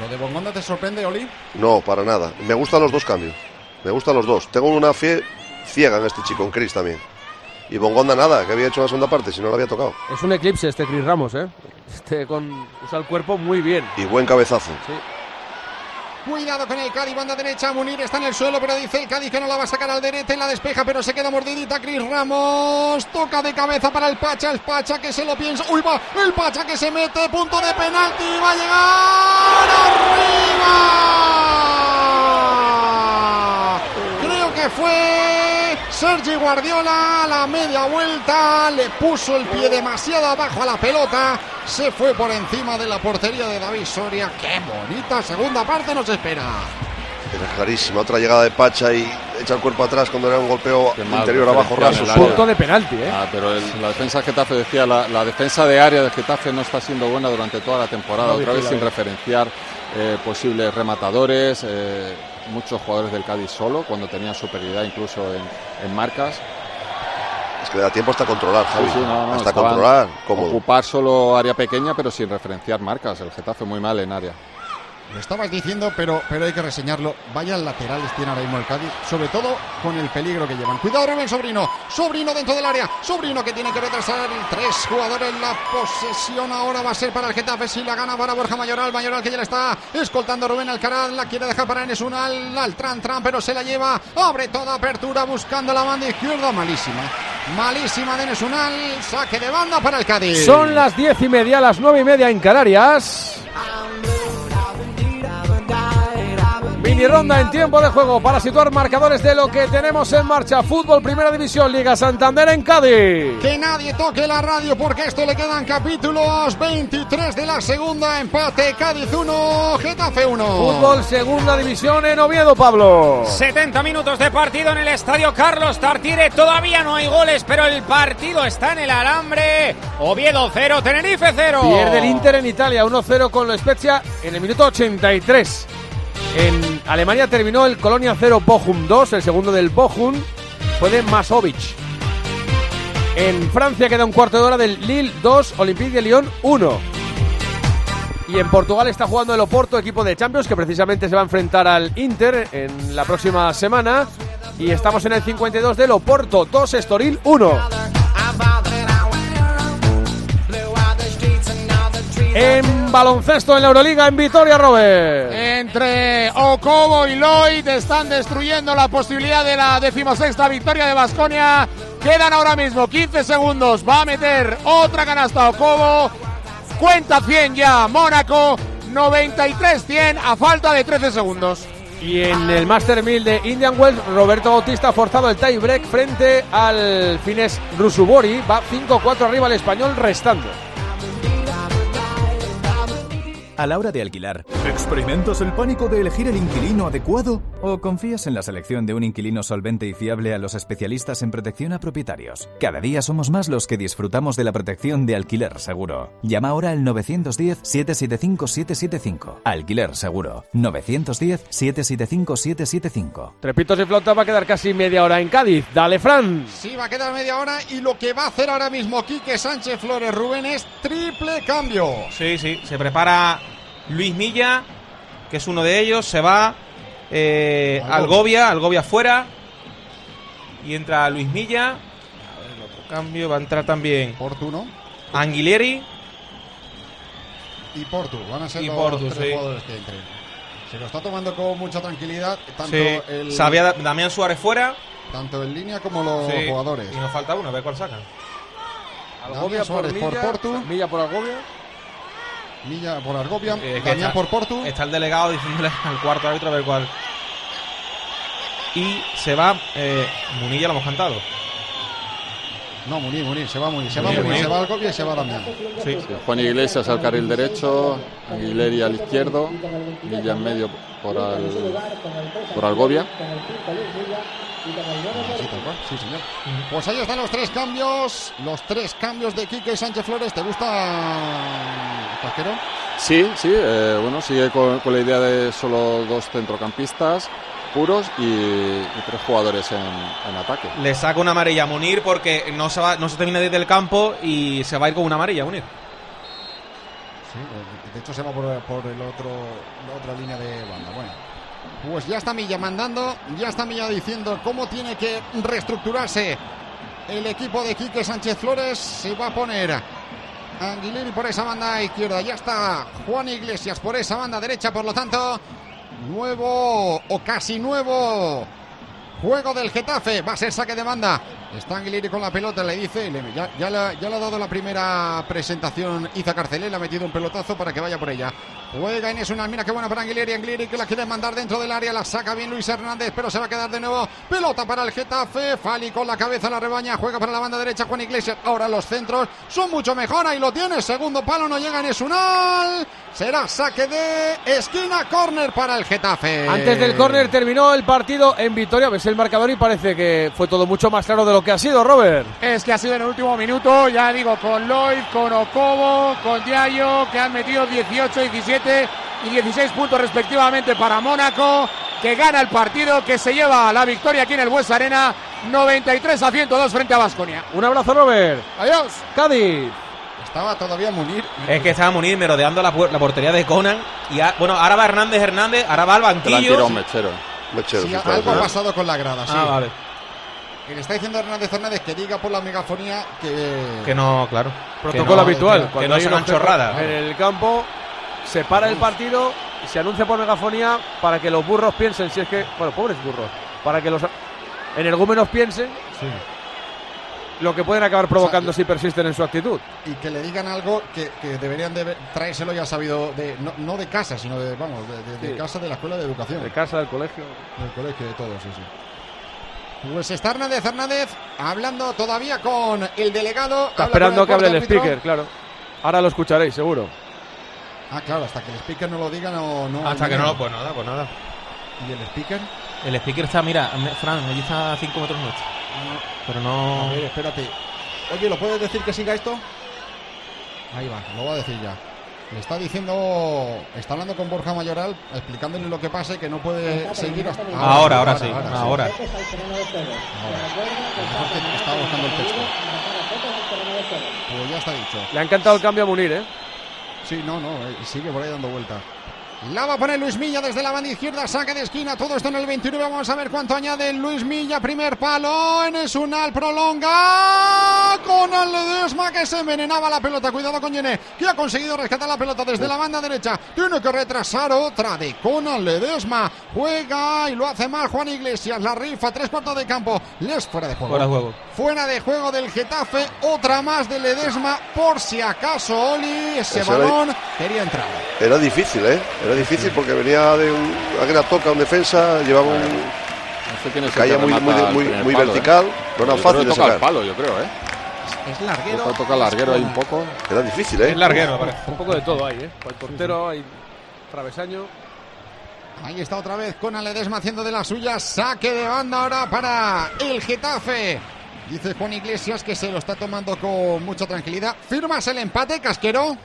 ¿Lo de Bongonda te sorprende, Oli? No, para nada. Me gustan los dos cambios. Me gustan los dos. Tengo una fe ciega en este chico, en Chris también. Y Bongonda nada, que había hecho la segunda parte, si no lo había tocado. Es un eclipse este Cris Ramos, ¿eh? Este con, usa el cuerpo muy bien. Y buen cabezazo. Cuidado con el Cádiz, banda derecha. Munir está en el suelo, pero dice el Cádiz que no la va a sacar al derecha y la despeja, pero se queda mordidita. Cris Ramos toca de cabeza para el Pacha. El Pacha que se lo piensa. Uy, va el Pacha que se mete. Punto de penalti. Va a llegar arriba. Creo que fue Sergi Guardiola a la media vuelta. Le puso el pie demasiado abajo a la pelota. Se fue por encima de la portería de David Soria. Qué bonita segunda parte nos espera. Era clarísima. Otra llegada de Pacha y echa el cuerpo atrás cuando era un golpeo Qué mal interior abajo raso. en el suave. Punto de penalti, ¿eh? Ah, pero el- la defensa de Getafe decía, la, la defensa de área de Getafe no está siendo buena durante toda la temporada, No otra vez sin referenciar eh, posibles rematadores, eh, muchos jugadores del Cádiz solo, cuando tenían superioridad incluso en, en marcas. Es que le da tiempo hasta controlar, Javi. Sí, sí, no, no, hasta controlar. Cómodo. Ocupar solo área pequeña, pero sin referenciar marcas. El Getafe muy mal en área. Lo estabas diciendo, pero, pero hay que reseñarlo. Vaya laterales tiene ahora mismo el Cádiz, sobre todo con el peligro que llevan. Cuidado, Rubén Sobrino. Sobrino dentro del área. Sobrino que tiene que retrasar tres jugadores. La posesión ahora va a ser para el Getafe. Si la gana para Borja Mayoral. Mayoral que ya le está escoltando Rubén Alcaraz. La quiere dejar para Enes Unal. Al tran tran, pero se la lleva. Abre toda apertura buscando la banda izquierda. Malísima. Malísima de Enes Unal. Saque de banda para el Cádiz. Son las diez y media, las nueve y media en Canarias. Mini ronda en tiempo de juego para situar marcadores de lo que tenemos en marcha. Fútbol Primera División, Liga Santander en Cádiz. Que nadie toque la radio porque esto le quedan capítulos 23 de la segunda. Empate Cádiz 1, Getafe 1. Fútbol Segunda División en Oviedo, Pablo. 70 minutos de partido en el estadio Carlos Tartiere. Todavía no hay goles, pero el partido está en el alambre. Oviedo 0, Tenerife 0. Pierde el Inter en Italia 1-0 con la Spezia en el minuto 83. En Alemania terminó el Colonia 0 Bochum 2, el segundo del Bochum fue de Masovic. En Francia queda un cuarto de hora del Lille 2, Olympique de Lyon 1. Y en Portugal está jugando el Oporto, equipo de Champions, que precisamente se va a enfrentar al Inter en la próxima semana. Y estamos en el 52 del Oporto 2, Estoril 1. En baloncesto en la Euroliga en Vitoria, Robert. Entre Ocobo y Lloyd están destruyendo la posibilidad de la decimosexta victoria de Basconia. Quedan ahora mismo 15 segundos. Va a meter otra canasta Ocobo. Cuenta 100 ya Mónaco. 93-100 a falta de 13 segundos. Y en el Master 1000 de Indian Wells, Roberto Bautista ha forzado el tie break frente al finés Rusubori. Va 5-4 arriba el español restando. A la hora de alquilar, ¿experimentas el pánico de elegir el inquilino adecuado? ¿O confías en la selección de un inquilino solvente y fiable a los especialistas en protección a propietarios? Cada día somos más los que disfrutamos de la protección de alquiler seguro. Llama ahora al 910-775-775. Alquiler seguro. 910-775-775. Trepitos y flota va a quedar casi media hora en Cádiz. Dale, Fran. Sí, va a quedar media hora y lo que va a hacer ahora mismo Quique Sánchez Flores Rubén es triple cambio. Sí, sí, se prepara Luis Milla, que es uno de ellos, se va eh, Algovia, Algovia fuera. Y entra Luis Milla. A ver, el otro cambio va a entrar también Portu, ¿no? Anguileri. Y Portu, van a ser Y los Portu, tres sí. jugadores que entren. Se lo está tomando con mucha tranquilidad, tanto, Sí. el, Sabía Damián Suárez fuera. tanto en línea como los Sí. jugadores. Y nos falta uno, a ver cuál sacan. Damián Suárez por Portu. Milla por Algovia. Milla por Argovia, Eh, que Damián está- por Portu. Está el delegado diciéndole al cuarto árbitro a ver cuál. Y se va eh, Munilla, lo hemos cantado. No, Munir, Munir, se va Munir, se va Munir, se va Algovia y se va Damián. Sí. Juan Iglesias al carril derecho, Aguileri al izquierdo, Villa en medio por, al, por Algovia. Sí, señor. Pues ahí están los tres cambios, los tres cambios de Quique Sánchez Flores. ¿Te gusta, Pasquero? Sí, sí, eh, bueno, sigue con, con la idea de solo dos centrocampistas puros y, y tres jugadores en, en ataque. Le saca una amarilla a Munir porque no se, va, no se termina de ir del campo y se va a ir con una amarilla Munir. Sí, de hecho se va por, por el otro, la otra línea de banda. Bueno, pues ya está Milla mandando, ya está Milla diciendo cómo tiene que reestructurarse el equipo de Quique Sánchez Flores. Se va a poner Anguilini por esa banda izquierda, ya está Juan Iglesias por esa banda derecha, por lo tanto, nuevo o casi nuevo Juego del Getafe, va a ser saque de banda. Anguilini con la pelota, le dice, ya, ya, ya le ha dado la primera presentación Iza Carcelé, le ha metido un pelotazo para que vaya por ella. Juega Inés una mira qué buena para Anguilini, Anguilini que la quiere mandar dentro del área, la saca bien Luis Hernández, pero se va a quedar de nuevo. Pelota para el Getafe, Fali con la cabeza la rebaña, juega para la banda derecha Juan Iglesias. Ahora los centros son mucho mejor, ahí lo tiene, segundo palo, no llega Inés Unal. Será saque de esquina, córner para el Getafe. Antes del córner terminó el partido en Vitoria. Ves el marcador y parece que fue todo mucho más claro de lo que ha sido, Robert. Es que ha sido en el último minuto, ya digo, con Lloyd, con Ocobo, con Diallo, que han metido 18, 17 y 16 puntos respectivamente para Mónaco, que gana el partido, que se lleva la victoria aquí en el Bues Arena, 93 a 102 frente a Vasconia. Un abrazo, Robert. Adiós. Cádiz. Estaba todavía Munir. Es que estaba Munir merodeando la, la portería de Conan. Y a- bueno, ahora va Hernández Hernández, ahora va al Te la han tirado banquillo. un mechero. Mechero, Sí, sí, algo ha pasado con la grada, sí. Ah, vale. Y le está diciendo Hernández Hernández que diga por la megafonía que... Que no, claro. Protocolo no- habitual. Que, no hay es un una chorrada. En el campo se para el partido y se anuncia por megafonía para que los burros piensen, si es que, bueno, pobres burros, para que los energúmenos piensen lo que pueden acabar provocando si persisten en su actitud. Y que le digan algo que, que deberían de traérselo ya sabido, de, no, no de casa, sino de, vamos, de, de- de Sí. casa de la escuela de educación. De casa, del colegio. Del colegio, de todo, sí, sí. Pues está Hernández Hernández hablando todavía con el delegado. Está habla esperando que hable el árbitro. speaker, claro. Ahora lo escucharéis, seguro. Ah, claro, hasta que el speaker no lo diga, no. no Hasta que no, no. pues nada, pues nada. ¿Y el speaker? El speaker está, mira, Fran, allí está a 5 metros nuestro. Pero no. A ver, espérate. Oye, ¿lo puedes decir que siga esto? Ahí va, lo voy a decir ya. Le está diciendo, está hablando con Borja Mayoral, explicándole lo que pasa y que no puede seguir hasta Ahora, ahora sí, ahora. Ahora. Mejor que Estaba buscando el texto. Pues ya está dicho. Le ha encantado el cambio a Munir, ¿eh? Sí, no, no, eh, sigue por ahí dando vueltas. La va a poner Luis Milla desde la banda izquierda, saque de esquina, todo esto en el 29. Vamos a ver cuánto añade Luis Milla. Primer palo, en Esunal prolonga con el Ledesma que se envenenaba la pelota. Cuidado con Yené, que ha conseguido rescatar la pelota desde la banda derecha. Tiene que retrasar otra de Conal Ledesma. Juega y lo hace mal Juan Iglesias. La rifa, tres cuartos de campo. Les fuera de juego. Fuera de juego. Fuera de juego del Getafe, otra más de Ledesma, por si acaso Oli, ese era- balón quería entrar. Era difícil, ¿eh? Era difícil porque venía de un, alguien toca un defensa, llevaba un, No sé quién es el caía muy, muy, el muy, primer muy palo, ¿eh? vertical, no era creo fácil de toca el sacar. palo, yo creo, ¿eh? Es larguero. Toca, toca larguero ahí un poco. Era difícil, ¿eh? Es larguero, parece. Un poco de todo ahí, ¿eh? Hay portero, hay travesaño. Ahí está otra vez con Ledesma haciendo de la suya. Saque de banda ahora para el Getafe. Dice Juan Iglesias que se lo está tomando con mucha tranquilidad. ¿Firmas el empate, Casquero?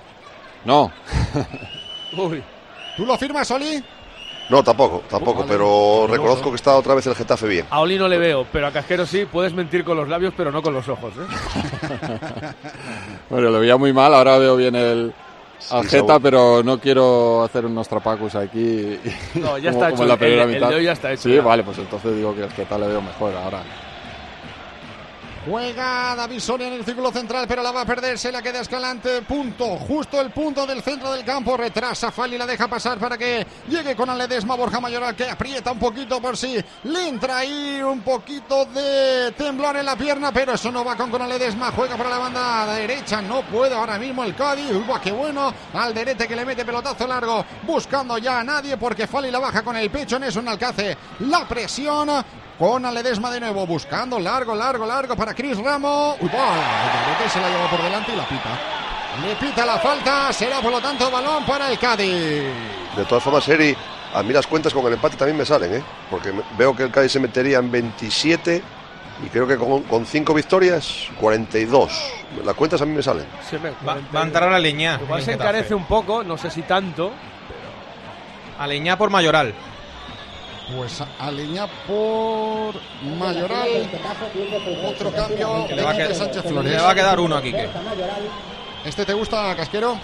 No, *laughs* Uy, ¿Tú lo firmas, Oli? No, tampoco, tampoco, Vale. pero reconozco que está otra vez el Getafe bien. a Oli no le veo, pero a Casquero sí, puedes mentir con los labios, pero no con los ojos, ¿eh? *laughs* bueno, lo veía muy mal, ahora veo bien el al Sí, Geta, seguro. pero no quiero hacer unos trapacus aquí. No, ya *laughs* como- está como hecho, en la el- primera el- el mitad. de hoy ya está hecho, Sí, ya. vale, pues entonces digo que el Geta le veo mejor ahora. Juega David Soria en el círculo central, pero la va a perder. Se la queda Escalante. Punto. Justo el punto del centro del campo. Retrasa Fali, la deja pasar para que llegue con Aledesma Borja Mayoral, que aprieta un poquito por si le entra ahí un poquito de temblor en la pierna, pero eso no va con con Aledesma. Juega para la banda derecha. No puede ahora mismo el Cádiz. Uy, qué bueno. Alderete que le mete pelotazo largo, buscando ya a nadie, porque Fali la baja con el pecho en eso en Alcace. La presión. Con Aledesma de nuevo, buscando largo, largo, largo para Cris Ramos. Uy, Alderete se la lleva por delante y la pita. Le pita la falta, será por lo tanto balón para el Cádiz. De todas formas, Eri, a mí las cuentas con el empate también me salen, ¿eh? Porque veo que el Cádiz se metería en 27 y creo que con, con 5 victorias, 42. Las cuentas a mí me salen. Se me- Va, va a entrar a la leña. Igual se encarece un poco, no sé si tanto. A leña por Mayoral. Pues Aleña por Mayoral. Otro cambio le va, a Sánchez le Flores. va a quedar uno aquí. Que. ¿Este te gusta, Casquero?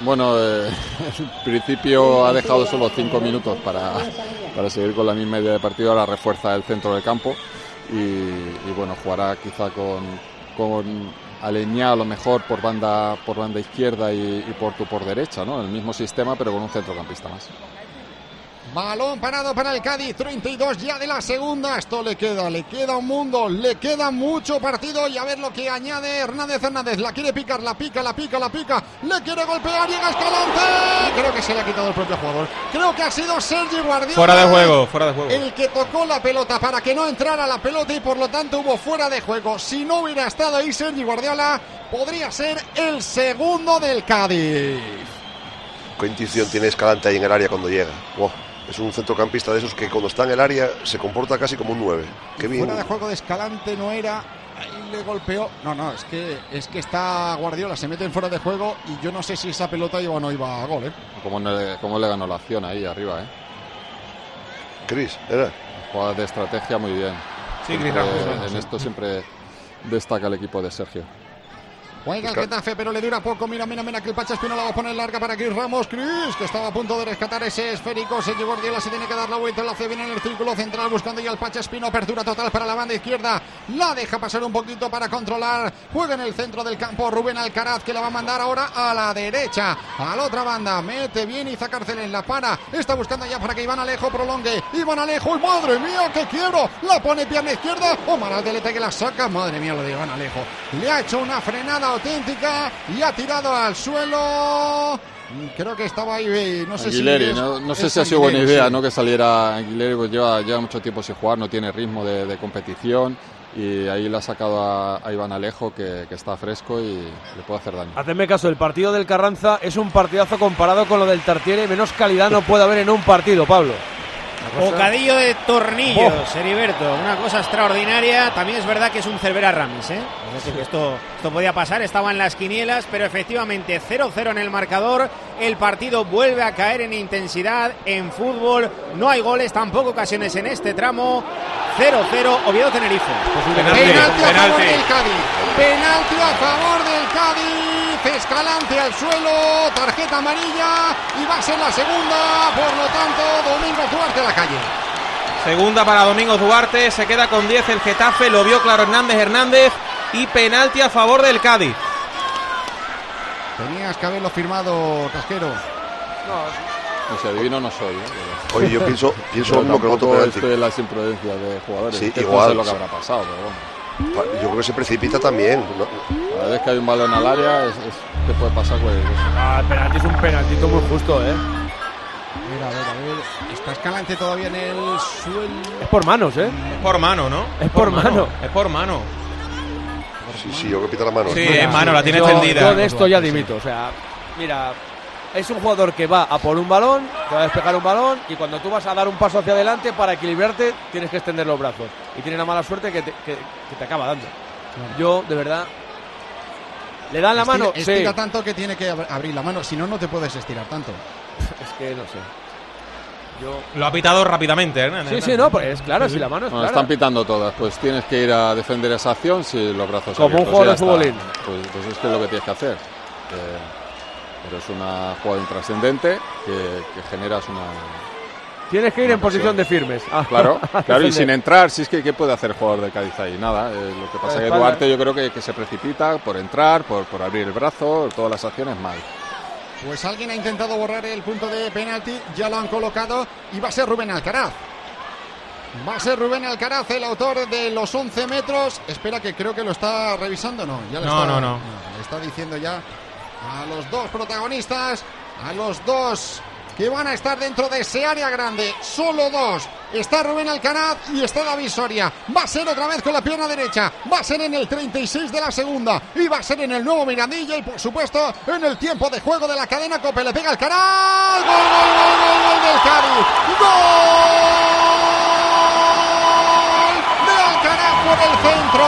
Bueno, eh, *laughs* en principio ha dejado solo cinco minutos para, para seguir con la misma idea de partido. Ahora refuerza el centro del campo y, y, bueno, jugará quizá con, con Aleñá a lo mejor por banda, por banda izquierda y, y Portu por derecha, ¿no? El mismo sistema pero con un centrocampista más. Balón parado para el Cádiz, 32 ya de la segunda. Esto le queda, le queda un mundo, le queda mucho partido y a ver lo que añade Hernández Hernández. La quiere picar, la pica, la pica, la pica. Le quiere golpear, llega Escalante. Creo que se le ha quitado el propio jugador. Creo que ha sido Sergi Guardiola. Fuera de juego, fuera de juego. El que tocó la pelota para que no entrara la pelota y por lo tanto hubo fuera de juego. Si no hubiera estado ahí Sergi Guardiola, podría ser el segundo del Cádiz. ¿Qué intuición tiene Escalante ahí en el área cuando llega? Buah, es un centrocampista de esos que cuando está en el área se comporta casi como un 9. Qué bien. Fuera de juego de Escalante no era. Ahí le golpeó. No, no, es que es que está Guardiola, se mete en fuera de juego y yo no sé si esa pelota iba o no iba a gol, ¿eh? Como le, cómo le ganó la acción ahí arriba, ¿eh? Cris, era. Jugadas de estrategia muy bien. Sí, Siempre- Cris Ramos, en esto siempre destaca el equipo de Sergio. Juega el Getafe, pero le dura poco. Mira, mira, mira que el Pacha Espino la va a poner larga para Chris Ramos. Chris, que estaba a punto de rescatar ese esférico. Se Guardiola, se tiene que dar la vuelta. La hace bien en el círculo central, buscando ya el Pacha Espino. Apertura total para la banda izquierda. La deja pasar un poquito para controlar. Juega en el centro del campo Rubén Alcaraz, que la va a mandar ahora a la derecha. A la otra banda. Mete bien y Cárcel en la para. Está buscando ya para que Iván Alejo prolongue. Iván Alejo, madre mía, que quiero. La pone pierna izquierda. Omar Aldelete que la saca. Madre mía, lo de Iván Alejo. Le ha hecho una frenada auténtica y ha tirado al suelo. Creo que estaba ahí, no sé si. no, sé si ha sido buena idea, ¿no? Que saliera Aguilera, pues lleva, lleva mucho tiempo sin jugar, no tiene ritmo de, competición y ahí le ha sacado a, Iván Alejo que, está fresco y le puede hacer daño. Hacedme caso, el partido del Carranza es un partidazo comparado con lo del Tartiere, menos calidad no puede haber en un partido, Pablo. Bocadillo de tornillos, oh. Heriberto. Una cosa extraordinaria. También es verdad que es un Cervera Ramis, ¿eh? esto, esto podía pasar, estaba en las quinielas, pero efectivamente 0-0 en el marcador. El partido vuelve a caer en intensidad en fútbol. No hay goles, tampoco ocasiones en este tramo. 0-0, Oviedo Tenerife. penalti, a favor del Cádiz. Penalti a favor del Cádiz. Escalante al suelo, tarjeta amarilla y va a ser la segunda. Por lo tanto, Domingo Duarte la calle. Segunda para Domingo Duarte, se queda con 10 el Getafe, lo vio claro Hernández Hernández y penalti a favor del Cádiz. Tenías que haberlo firmado, Casquero. No, si adivino no soy. ¿eh? Oye, yo pienso, pienso lo mismo que el otro penalti. Esto es las imprudencias de jugadores. Sí, igual. lo que habrá pasado, pero bueno. Yo creo que se precipita también. Cada vez que hay un balón al área, es, ¿qué puede pasar? Pues, ah, el penalti es un penaltito muy justo, ¿eh? Mira, a ver, a ver. Está escalante todavía en el suelo. Es por manos, ¿eh? Es por mano, ¿no? Es por, mano. Es por mano. Sí, sí, yo que pita la mano. Sí, es mano, la tiene tendida. Yo de esto ya dimito. O sea, mira, es un jugador que va a por un balón, que va a despejar un balón y cuando tú vas a dar un paso hacia adelante para equilibrarte tienes que extender los brazos. Y tiene la mala suerte que te, que, te acaba dando. Yo, de verdad, ¿Le dan la mano? Estira tanto que tiene que abrir la mano, si no, no te puedes estirar tanto. *laughs* es que no sé. Yo... Lo ha pitado rápidamente, ¿eh? Sí, sí, no, pues claro, si la mano es Están pitando todas, pues tienes que ir a defender esa acción si los brazos Como un jugador de futbolín. Pues, pues, es que es lo que tienes que hacer. Eh, pero es una jugada intrascendente que, que generas una. Tienes que ir en posición de firmes. Ah, *laughs* claro, *laughs* claro, y sin entrar, si es que ¿qué puede hacer el jugador de Cádiz ahí? Nada. Eh, lo que pasa es que Duarte yo creo que, que, se precipita por entrar, por, por abrir el brazo, todas las acciones mal. Pues alguien ha intentado borrar el punto de penalti, ya lo han colocado y va a ser Rubén Alcaraz. Va a ser Rubén Alcaraz el autor de los 11 metros. Espera que creo que lo está revisando, ¿no? Ya no, no, no. Le está diciendo ya a los dos protagonistas, a los dos que van a estar dentro de ese área grande. Solo dos. Está Rubén Alcaraz y está David Soria. Va a ser otra vez con la pierna derecha. Va a ser en el 36 de la segunda. Y va a ser en el nuevo Mirandilla. Y por supuesto en el tiempo de juego de la cadena Cope. Le pega Alcaraz. Gol, gol, gol, gol, del Cádiz. Gol de Alcaraz por el centro.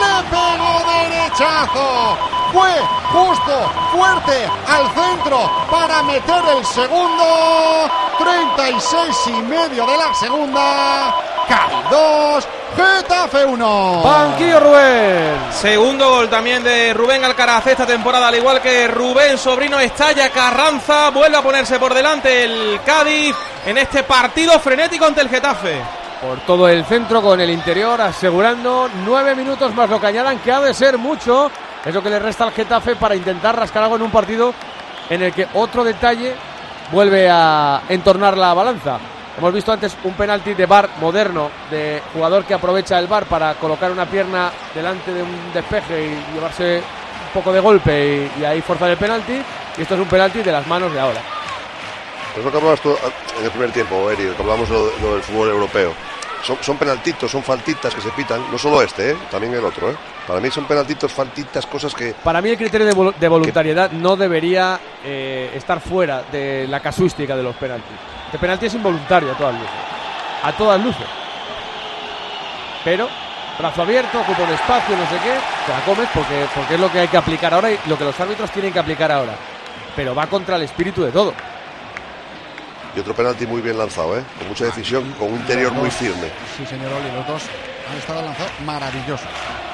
Le pegó derechazo fue justo, fuerte al centro para meter el segundo. 36 y medio de la segunda. Cali 2, Getafe 1. Banquillo Rubén. Segundo gol también de Rubén Alcaraz esta temporada, al igual que Rubén Sobrino estalla Carranza. Vuelve a ponerse por delante el Cádiz en este partido frenético ante el Getafe por todo el centro con el interior, asegurando nueve minutos más lo que añadan, que ha de ser mucho es lo que le resta al Getafe para intentar rascar algo en un partido en el que otro detalle vuelve a entornar la balanza. Hemos visto antes un penalti de bar moderno, de jugador que aprovecha el bar para colocar una pierna delante de un despeje y llevarse un poco de golpe y, ahí forzar el penalti. Y esto es un penalti de las manos de ahora. Es lo que hablabas en el primer tiempo, Eri, que hablamos lo, del fútbol europeo. Son, son, penaltitos, son faltitas que se pitan, no solo este, ¿eh? también el otro. ¿eh? Para mí son penaltitos, faltitas, cosas que... Para mí el criterio de, voluntariedad no debería eh, estar fuera de la casuística de los penaltis. El penalti es involuntario a todas luces. A todas luces. Pero, brazo abierto, ocupa un espacio, no sé qué, te la comes porque, porque es lo que hay que aplicar ahora y lo que los árbitros tienen que aplicar ahora. Pero va contra el espíritu de todo. Y otro penalti muy bien lanzado, ¿eh? con mucha decisión, con un interior muy firme. Sí, señor Oli, los dos han estado lanzados maravillosos.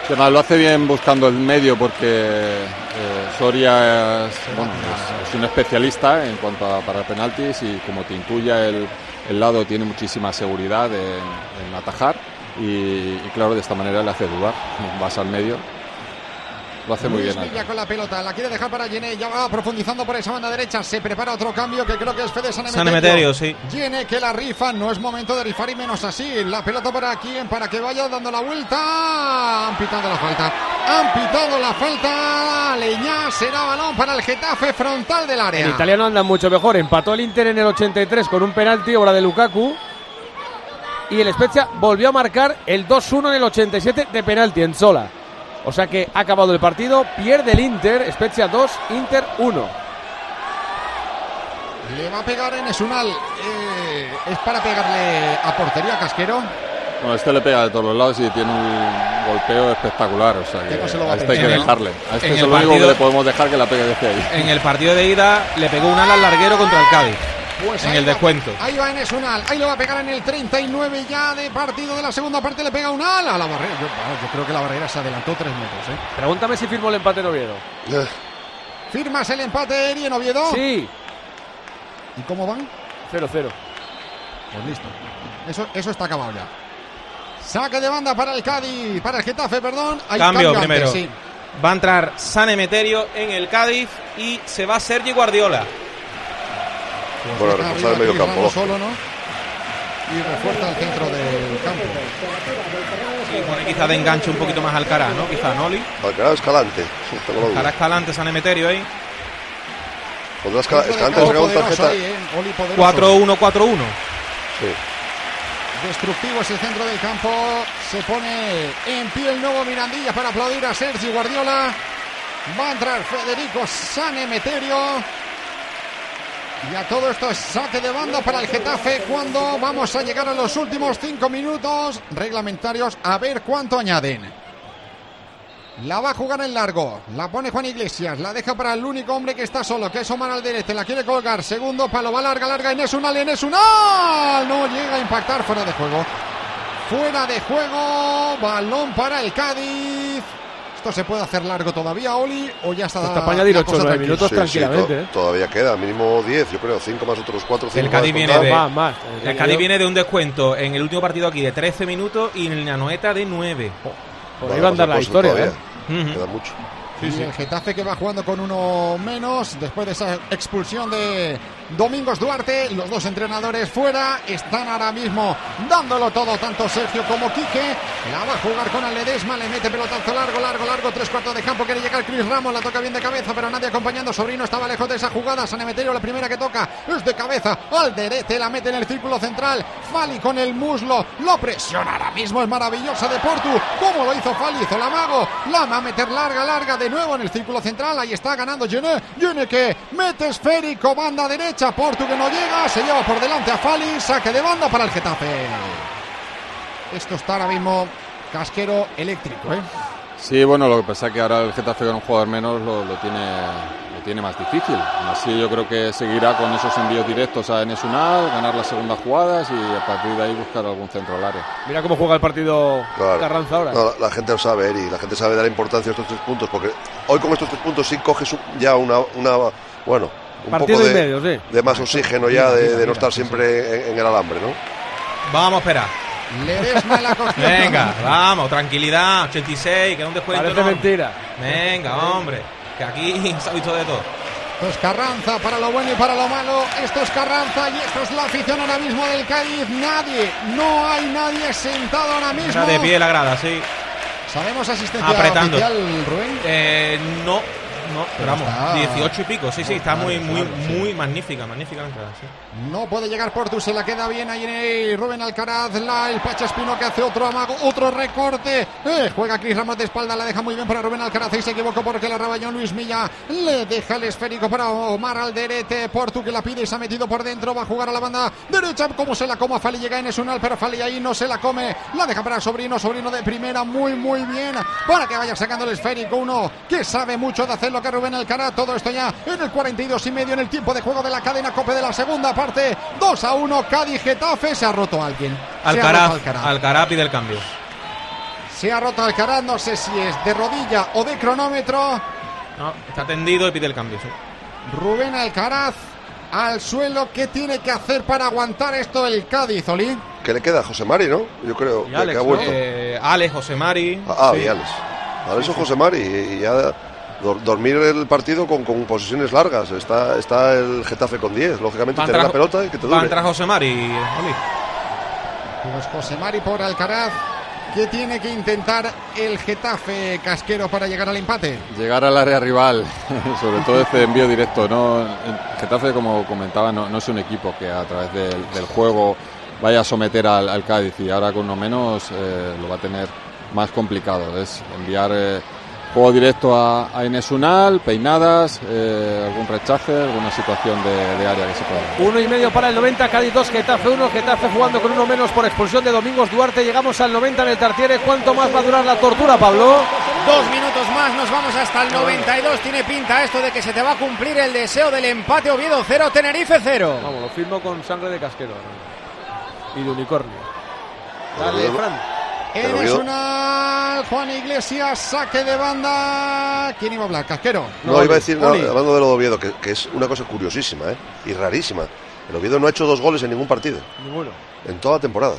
Que nada, lo hace bien buscando el medio porque eh, Soria es, bueno, es- es un especialista en cuanto a para penaltis y como te intuya el, el lado tiene muchísima seguridad en, en atajar y, y claro, de esta manera le hace dudar. Vas al medio, lo hace muy Luis bien. Villa con la pelota, la quiere dejar para Yene, ya va profundizando por esa banda derecha, se prepara otro cambio que creo que es Fede Sanemeterio. Sanemeterio, sí. Yene que la rifa, no es momento de rifar y menos así. La pelota para quién, para que vaya dando la vuelta. Han pitado la falta, han pitado la falta. Leñá será balón para el Getafe frontal del área. El italiano anda mucho mejor. Empató el Inter en el 83 con un penalti, obra de Lukaku. Y el Spezia volvió a marcar el 2-1 en el 87 de penalti en Sola. O sea que ha acabado el partido, pierde el Inter, Spezia 2, Inter 1. Le va a pegar en Esunal. Eh, es para pegarle a portería Casquero. Bueno, este le pega de todos los lados y tiene un golpeo espectacular. O sea que Que no se lo va a este hay que dejarle. A este En es el lo único que partido- le podemos dejar que la pegue desde ahí. En el partido de ida le pegó un ala al larguero contra el Cádiz. Pues en el va- descuento. Ahí va Enes Unal, ahí lo va a pegar en el 39 ya de partido de la segunda parte, le pega un ala a la barrera. Yo, creo que la barrera se adelantó tres metros. ¿eh? Pregúntame si firmó el empate en Oviedo. Eh, ¿Firmas el empate Eri en Oviedo? Sí, ¿Y cómo van? 0-0. Pues listo. Eso, eso está acabado ya. Saque de banda para el Cádiz, para el Getafe, perdón. Hay Cambio primero. sí. Va a entrar San Emeterio en el Cádiz y se va Sergi Guardiola. Bueno, Deja reforzar el medio campo, solo, ¿no? Y refuerza el centro del campo. Y pone quizá de enganche un poquito más Alcaraz, ¿no? Quizá Noli. Alcaraz Escalante. Alcaraz Escalante, San Emeterio ahí. Del Escalante en poderoso tarjeta. ahí, ¿eh? Oli poderoso. 4-1-4-1. Sí. Destructivo ese centro del campo. Se pone en pie el nuevo Mirandilla para aplaudir a Sergi Guardiola. Va a entrar Federico Sanemeterio. Y a todo esto es saque de banda para el Getafe cuando vamos a llegar a los últimos cinco minutos reglamentarios a ver cuánto añaden. La va a jugar en largo. La pone Juan Iglesias. La deja para el único hombre que está solo, que es Omar Alderete. La quiere colgar. Segundo palo. Va larga, larga. Inés Unal. Unal. No llega a impactar. Fuera de juego. Fuera de juego. Balón para el Cádiz. Esto se puede hacer largo todavía, Oli. O ya está. Hasta para añadir la ocho, cosa nueve tranquila? minutos. Sí, tranquilamente, to- ¿eh? Todavía queda, mínimo 10, yo creo, 5 más otros 4, 5 El Cádiz viene de- Más, más. El Cádiz viene de un descuento en el último partido aquí de 13 minutos y en la noeta de 9. Por ahí va a andar la historia, ¿eh? Ujú. Queda mucho. Y el Getafe que va jugando con uno menos después de esa expulsión de Domingos Duarte. Los dos entrenadores fuera están ahora mismo dándolo todo, tanto Sergio como Quique. La va a jugar con Aledesma, le mete pelotazo largo, largo, largo, tres cuartos de campo. Quiere llegar Chris Ramos, la toca bien de cabeza, pero nadie acompañando. Sobrino estaba lejos de esa jugada. San Emeterio, la primera que toca es de cabeza. Alderete la mete en el círculo central. Fali con el muslo, lo presiona ahora mismo. Es maravillosa de Portu. ¿Cómo lo hizo Fali? Hizo la mago. La va a meter larga, larga de nuevo en el círculo central. Ahí está ganando Yene. Yene que mete esférico, banda derecha. Portu que no llega. Se lleva por delante a Fali. Saque de banda para el Getafe. Esto está ahora mismo casquero eléctrico, ¿eh? Sí, bueno, lo que pasa es que ahora el Getafe con un jugador menos lo tiene lo tiene más difícil. Así yo creo que seguirá con esos envíos directos a Enes Unal, ganar las segundas jugadas y a partir de ahí buscar algún centro al área. Mira cómo juega el partido Claro. Carranza ahora. No, la, la gente lo sabe, Eri, la gente sabe dar importancia a estos tres puntos, porque hoy con estos tres puntos sí coges ya una, una bueno, un Partido poco y de, medio, sí. de más oxígeno ya de, de no estar siempre en, en el alambre, ¿no? Vamos a esperar. Ledesma la. *laughs* Venga, vamos, tranquilidad. 86, que no un descuento. Parece no. mentira. Venga, hombre. Que aquí *laughs* se ha visto de todo. Esto es Carranza para lo bueno y para lo malo. Esto es Carranza y esto es la afición ahora mismo del Cádiz. Nadie, no hay nadie sentado ahora mismo. Está de pie la grada, sí. ¿Sabemos asistencia Apretando. oficial, Rubén? Eh, no, no, pero vamos, está- 18 y pico, sí, sí, está Claro, muy, muy, claro, sí. muy magnífica, magnífica la entrada, sí. No puede llegar Portu, se la queda bien ahí en el Rubén Alcaraz, la, el Pacha Espino que hace otro amago, otro recorte. Eh, juega Cris Ramos de espalda, la deja muy bien para Rubén Alcaraz y se equivocó porque la raballó Luis Milla. Le deja el esférico para Omar Alderete. Portu que la pide y se ha metido por dentro. Va a jugar a la banda derecha. Como se la coma Fali llega en Esunal, pero Fali ahí no se la come. La deja para Sobrino, Sobrino de primera, muy, muy bien. Para que vaya sacando el esférico. Uno que sabe mucho de hacer lo que Rubén Alcaraz. Todo esto ya en el 42 y medio en el tiempo de juego de la cadena Cope de la segunda parte. 2 a 1, Cádiz Getafe. Se ha roto alguien. Ha roto Alcaraz, Alcaraz. Alcaraz pide el cambio. Se ha roto Alcaraz, no sé si es de rodilla o de cronómetro. No, está tendido y pide el cambio, sí. Rubén Alcaraz al suelo. ¿Qué tiene que hacer para aguantar esto el Cádiz, Oli? ¿Qué le queda? José Mari, ¿no? Yo creo Y que, Alex, que ha vuelto. Eh, Alex, José Mari. Ah, sí. y Alex. Alex o José Mari. Y ya dormir el partido con, con posesiones largas. Está, está el Getafe con 10. Lógicamente, tener la pelota y que te Va a dure. entrar José Mari, Oli. Pues José Mari por Alcaraz. ¿Qué tiene que intentar el Getafe casquero para llegar al empate? Llegar al área rival, *laughs* sobre todo ese envío directo. ¿no? El Getafe, como comentaba, no, no es un equipo que a través del, del juego vaya a someter al, al Cádiz y ahora con uno menos eh, lo va a tener más complicado. Es enviar eh, juego directo a, a Inés Unal, peinadas, eh, algún rechace, alguna situación de, de área que se pueda. dar. Uno y medio para el 90, Cádiz 2, Getafe 1, Getafe jugando con uno menos por expulsión de Domingos Duarte. Llegamos al 90 en el Tartiere. ¿Cuánto más va a durar la tortura, Pablo? Dos minutos más, nos vamos hasta el 92. Tiene pinta esto de que se te va a cumplir el deseo del empate Oviedo 0, Tenerife 0. Vamos, lo firmo con sangre de casquero. Y de unicornio. Dale, Fran. Yo- una Juan Iglesias, saque de banda. ¿Quién iba a hablar? Casquero. No, iba a decir, no, hablando de lo de Oviedo, que, que es una cosa curiosísima ¿eh? y rarísima. El Oviedo no ha hecho dos goles en ningún partido, Ninguno. en toda la temporada.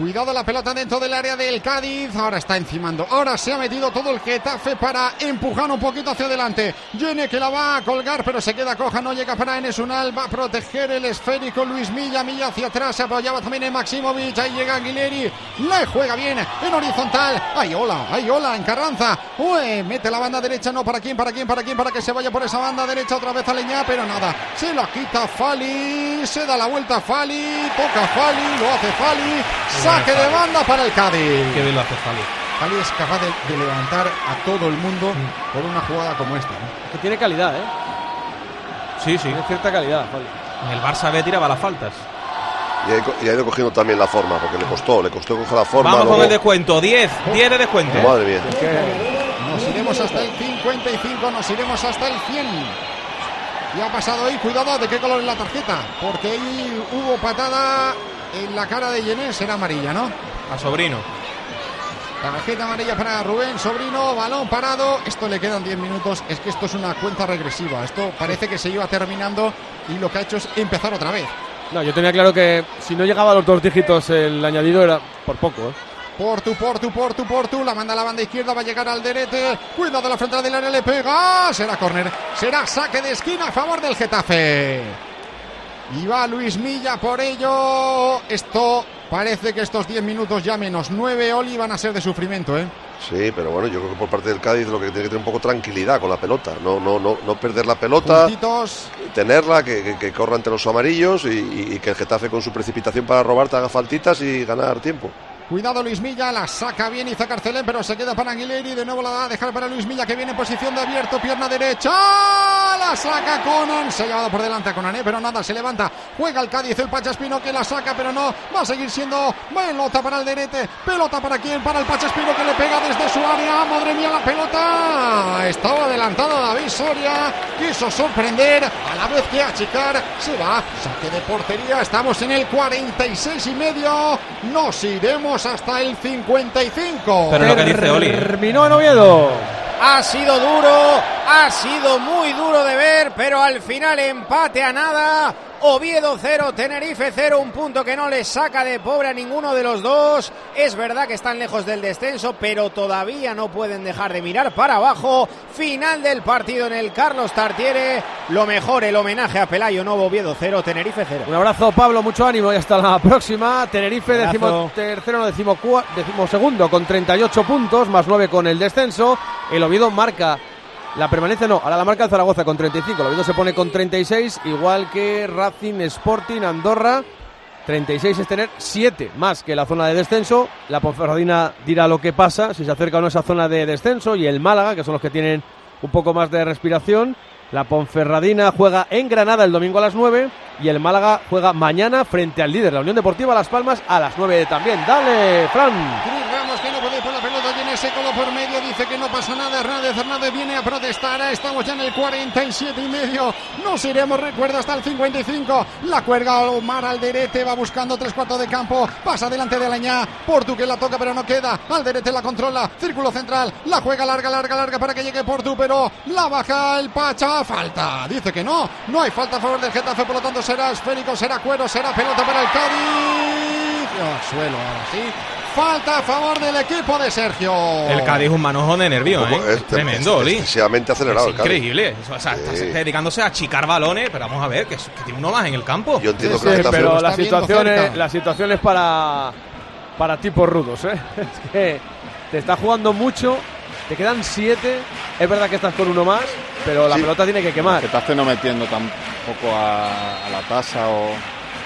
Cuidado la pelota dentro del área del Cádiz. Ahora está encimando. Ahora se ha metido todo el Getafe para empujar un poquito hacia adelante. Yene que la va a colgar, pero se queda coja. No llega para Enes Unal. Va a proteger el esférico Luis Milla. Milla hacia atrás. Se apoyaba también en Maximovic. Ahí llega Aguileri. Le juega bien en horizontal. Ay, hola, ay, hola, en Carranza. Uy, mete la banda derecha. No, ¿para quién? ¿Para quién? ¿Para quién? Para que se vaya por esa banda derecha otra vez a Leñá, pero nada. Se la quita Fali. Se da la vuelta Fali. Toca Fali. Lo hace Fali. Saque de banda para el Cádiz. Qué bien lo hace Fali. Fali es capaz de, de levantar a todo el mundo por una jugada como esta. ¿no? Que tiene calidad, ¿eh? Sí, sí. Tiene cierta calidad, Fali. En el Barça B tiraba las faltas. Y ha, ido- cogiendo también la forma, porque le costó, le costó coger la forma. Vamos con luego- el descuento. 10, 10 de descuento. Madre mía. Nos iremos hasta el 55, nos iremos hasta el 100. Y ha pasado ahí, cuidado, ¿de qué color es la tarjeta? Porque ahí hubo patada en la cara de Yené, será amarilla, ¿no? A sobrino. Tarjeta amarilla para Rubén Sobrino, balón parado. Esto le quedan 10 minutos. Es que esto es una cuenta regresiva. Esto parece que se iba terminando y lo que ha hecho es empezar otra vez. No, yo tenía claro que si no llegaba a los dos dígitos el añadido era por poco, ¿eh? Portu, Portu, Portu, Portu. La manda a la banda izquierda, va a llegar al derete. Cuidado la frontal del área, le pega. Será córner. Será saque de esquina a favor del Getafe. Y va Luis Milla por ello. Esto parece que estos 10 minutos ya menos 9, Oli, van a ser de sufrimiento, ¿eh? Sí, pero bueno, yo creo que por parte del Cádiz lo que tiene que tener un poco tranquilidad con la pelota. No, no, no, no perder la pelota, Puntitos. tenerla, que, que, que corra ante los amarillos y, y- y que el Getafe con su precipitación para robar te haga faltitas y ganar tiempo. Cuidado Luis Milla, la saca bien Iza Carcelén, pero se queda para Aguileri. De nuevo la va a dejar para Luis Milla, que viene en posición de abierto, pierna derecha. La saca Conan. Se ha llevado por delante a Conan, ¿eh? pero nada, se levanta. Juega el Cádiz, el Pachaspino que la saca, pero no. Va a seguir siendo pelota para el Derete. Pelota para quién? Para el Pachaspino que le pega desde su área. Madre mía, la pelota. Estaba adelantado David Soria. Quiso sorprender a la vez que achicar. Se va. Saque de portería. Estamos en el 46 y medio. Nos iremos hasta el 55. Pero lo que dice Oli. ¿eh? Terminó en Oviedo. Ha sido duro, ha sido muy duro de ver, pero al final empate a nada. Oviedo 0, Tenerife 0, un punto que no les saca de pobre a ninguno de los dos. Es verdad que están lejos del descenso, pero todavía no pueden dejar de mirar para abajo. Final del partido en el Carlos Tartiere. Lo mejor, el homenaje a Pelayo Novo, Oviedo 0, Tenerife 0. Un abrazo, Pablo, mucho ánimo y hasta la próxima. Tenerife, decimo tercero, no decimo, cua- decimo segundo con 38 puntos, más 9 con el descenso. El Oviedo marca la permanencia, no, ahora la marca el Zaragoza con 35. El Oviedo se pone con 36, igual que Racing, Sporting, Andorra. 36 es tener 7 más que la zona de descenso. La Ponferradina dirá lo que pasa, si se acerca no a esa zona de descenso. Y el Málaga, que son los que tienen un poco más de respiración. La Ponferradina juega en Granada el domingo a las 9 y el Málaga juega mañana frente al líder, la Unión Deportiva Las Palmas, a las 9 también. Dale, Fran. Cruz Ramos que no puede ir por la pelota. Tiene se coló por medio, dice que no pasa nada. Hernández Hernández viene a protestar. Estamos ya en el 47 y medio. Nos iremos, recuerda, hasta el 55. La cuerga Omar Alderete, va buscando tres cuartos de campo. Pasa delante de Alañá. Portu que la toca, pero no queda. Alderete la controla. Círculo central. La juega larga, larga, larga para que llegue Portu, pero la baja el Pacha. Falta. Dice que no. No hay falta a favor del Getafe, por lo tanto será esférico, será cuero, será pelota para el Cádiz. Oh, suelo, ahora sí. Falta a favor del equipo de Sergio. El Cádiz un manojo de nervio, ¿eh? Es- Tremendo, es- Oli. excesivamente acelerado Es el Cádiz. increíble. O sea, está dedicándose a achicar balones, pero vamos a ver, que, que tiene uno más en el campo. Yo entiendo Sí, que la sí, Getafe- pero la situación, es, la situación es para, para tipos rudos. ¿eh? *laughs* Es que te está jugando mucho, te quedan siete. Es verdad que estás con uno más, pero la Sí. pelota tiene que quemar. Getafe no metiendo tampoco a, a la tasa o,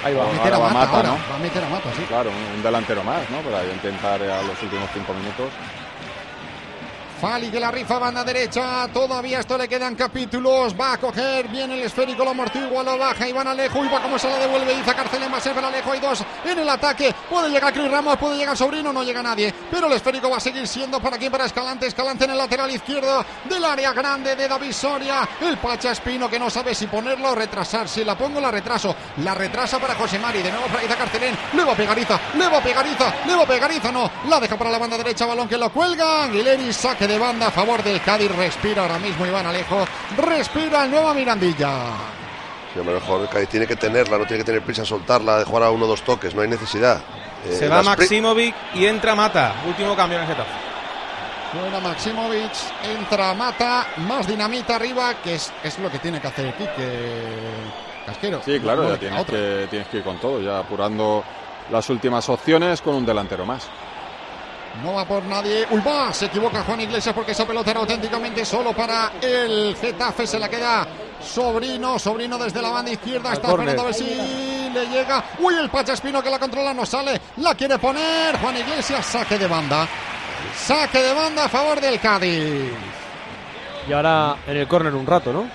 Ahí va. a meter a Mata, Mata, ahora. ¿no? Va a meter a Mata, sí. Claro, un, un delantero más, ¿no? Para intentar a los últimos cinco minutos. Fali que la rifa banda derecha. Todavía esto le quedan capítulos. Va a coger bien el esférico, lo amortigua, lo baja. Iván Alejo. Y va como se la devuelve. Iza Carcelén va a ser para Alejo. Hay dos en el ataque. Puede llegar Cris Ramos, puede llegar Sobrino. No llega nadie. Pero el esférico va a seguir siendo para aquí, para Escalante. Escalante en el lateral izquierdo del área grande de David Soria. El Pacha Espino que no sabe si ponerlo o retrasar. Si la pongo, la retraso. La retrasa para José Mari. De nuevo para Iza Carcelén. Le va a pegar Iza. Le va a pegar Iza. Le va a pegar Iza. No. La deja para la banda derecha. Balón que lo cuelga. Aguileri saque de banda a favor del Cádiz. Respira ahora mismo Iván Alejo. Respira el nuevo Mirandilla. Sí, mejor el Cádiz tiene que tenerla, no tiene que tener prisa en soltarla, de jugar a uno o dos toques, no hay necesidad. Eh, Se va Maximovic y entra Mata. Último cambio en el Getafe. Fuera Maximovic, entra Mata, más dinamita arriba, que es, es lo que tiene que hacer Quique Casquero. Sí, claro, No ya tienes que, tienes que ir con todo, ya apurando las últimas opciones con un delantero más. No va por nadie. Ulva se equivoca Juan Iglesias porque esa pelota era auténticamente solo para el Getafe. Se la queda Sobrino. Sobrino desde la banda izquierda. Al Está esperando a ver si le llega. Uy, el Pacha Espino que la controla no sale. La quiere poner Juan Iglesias. Saque de banda. Saque de banda a favor del Cádiz. Y ahora en el córner un rato, ¿no?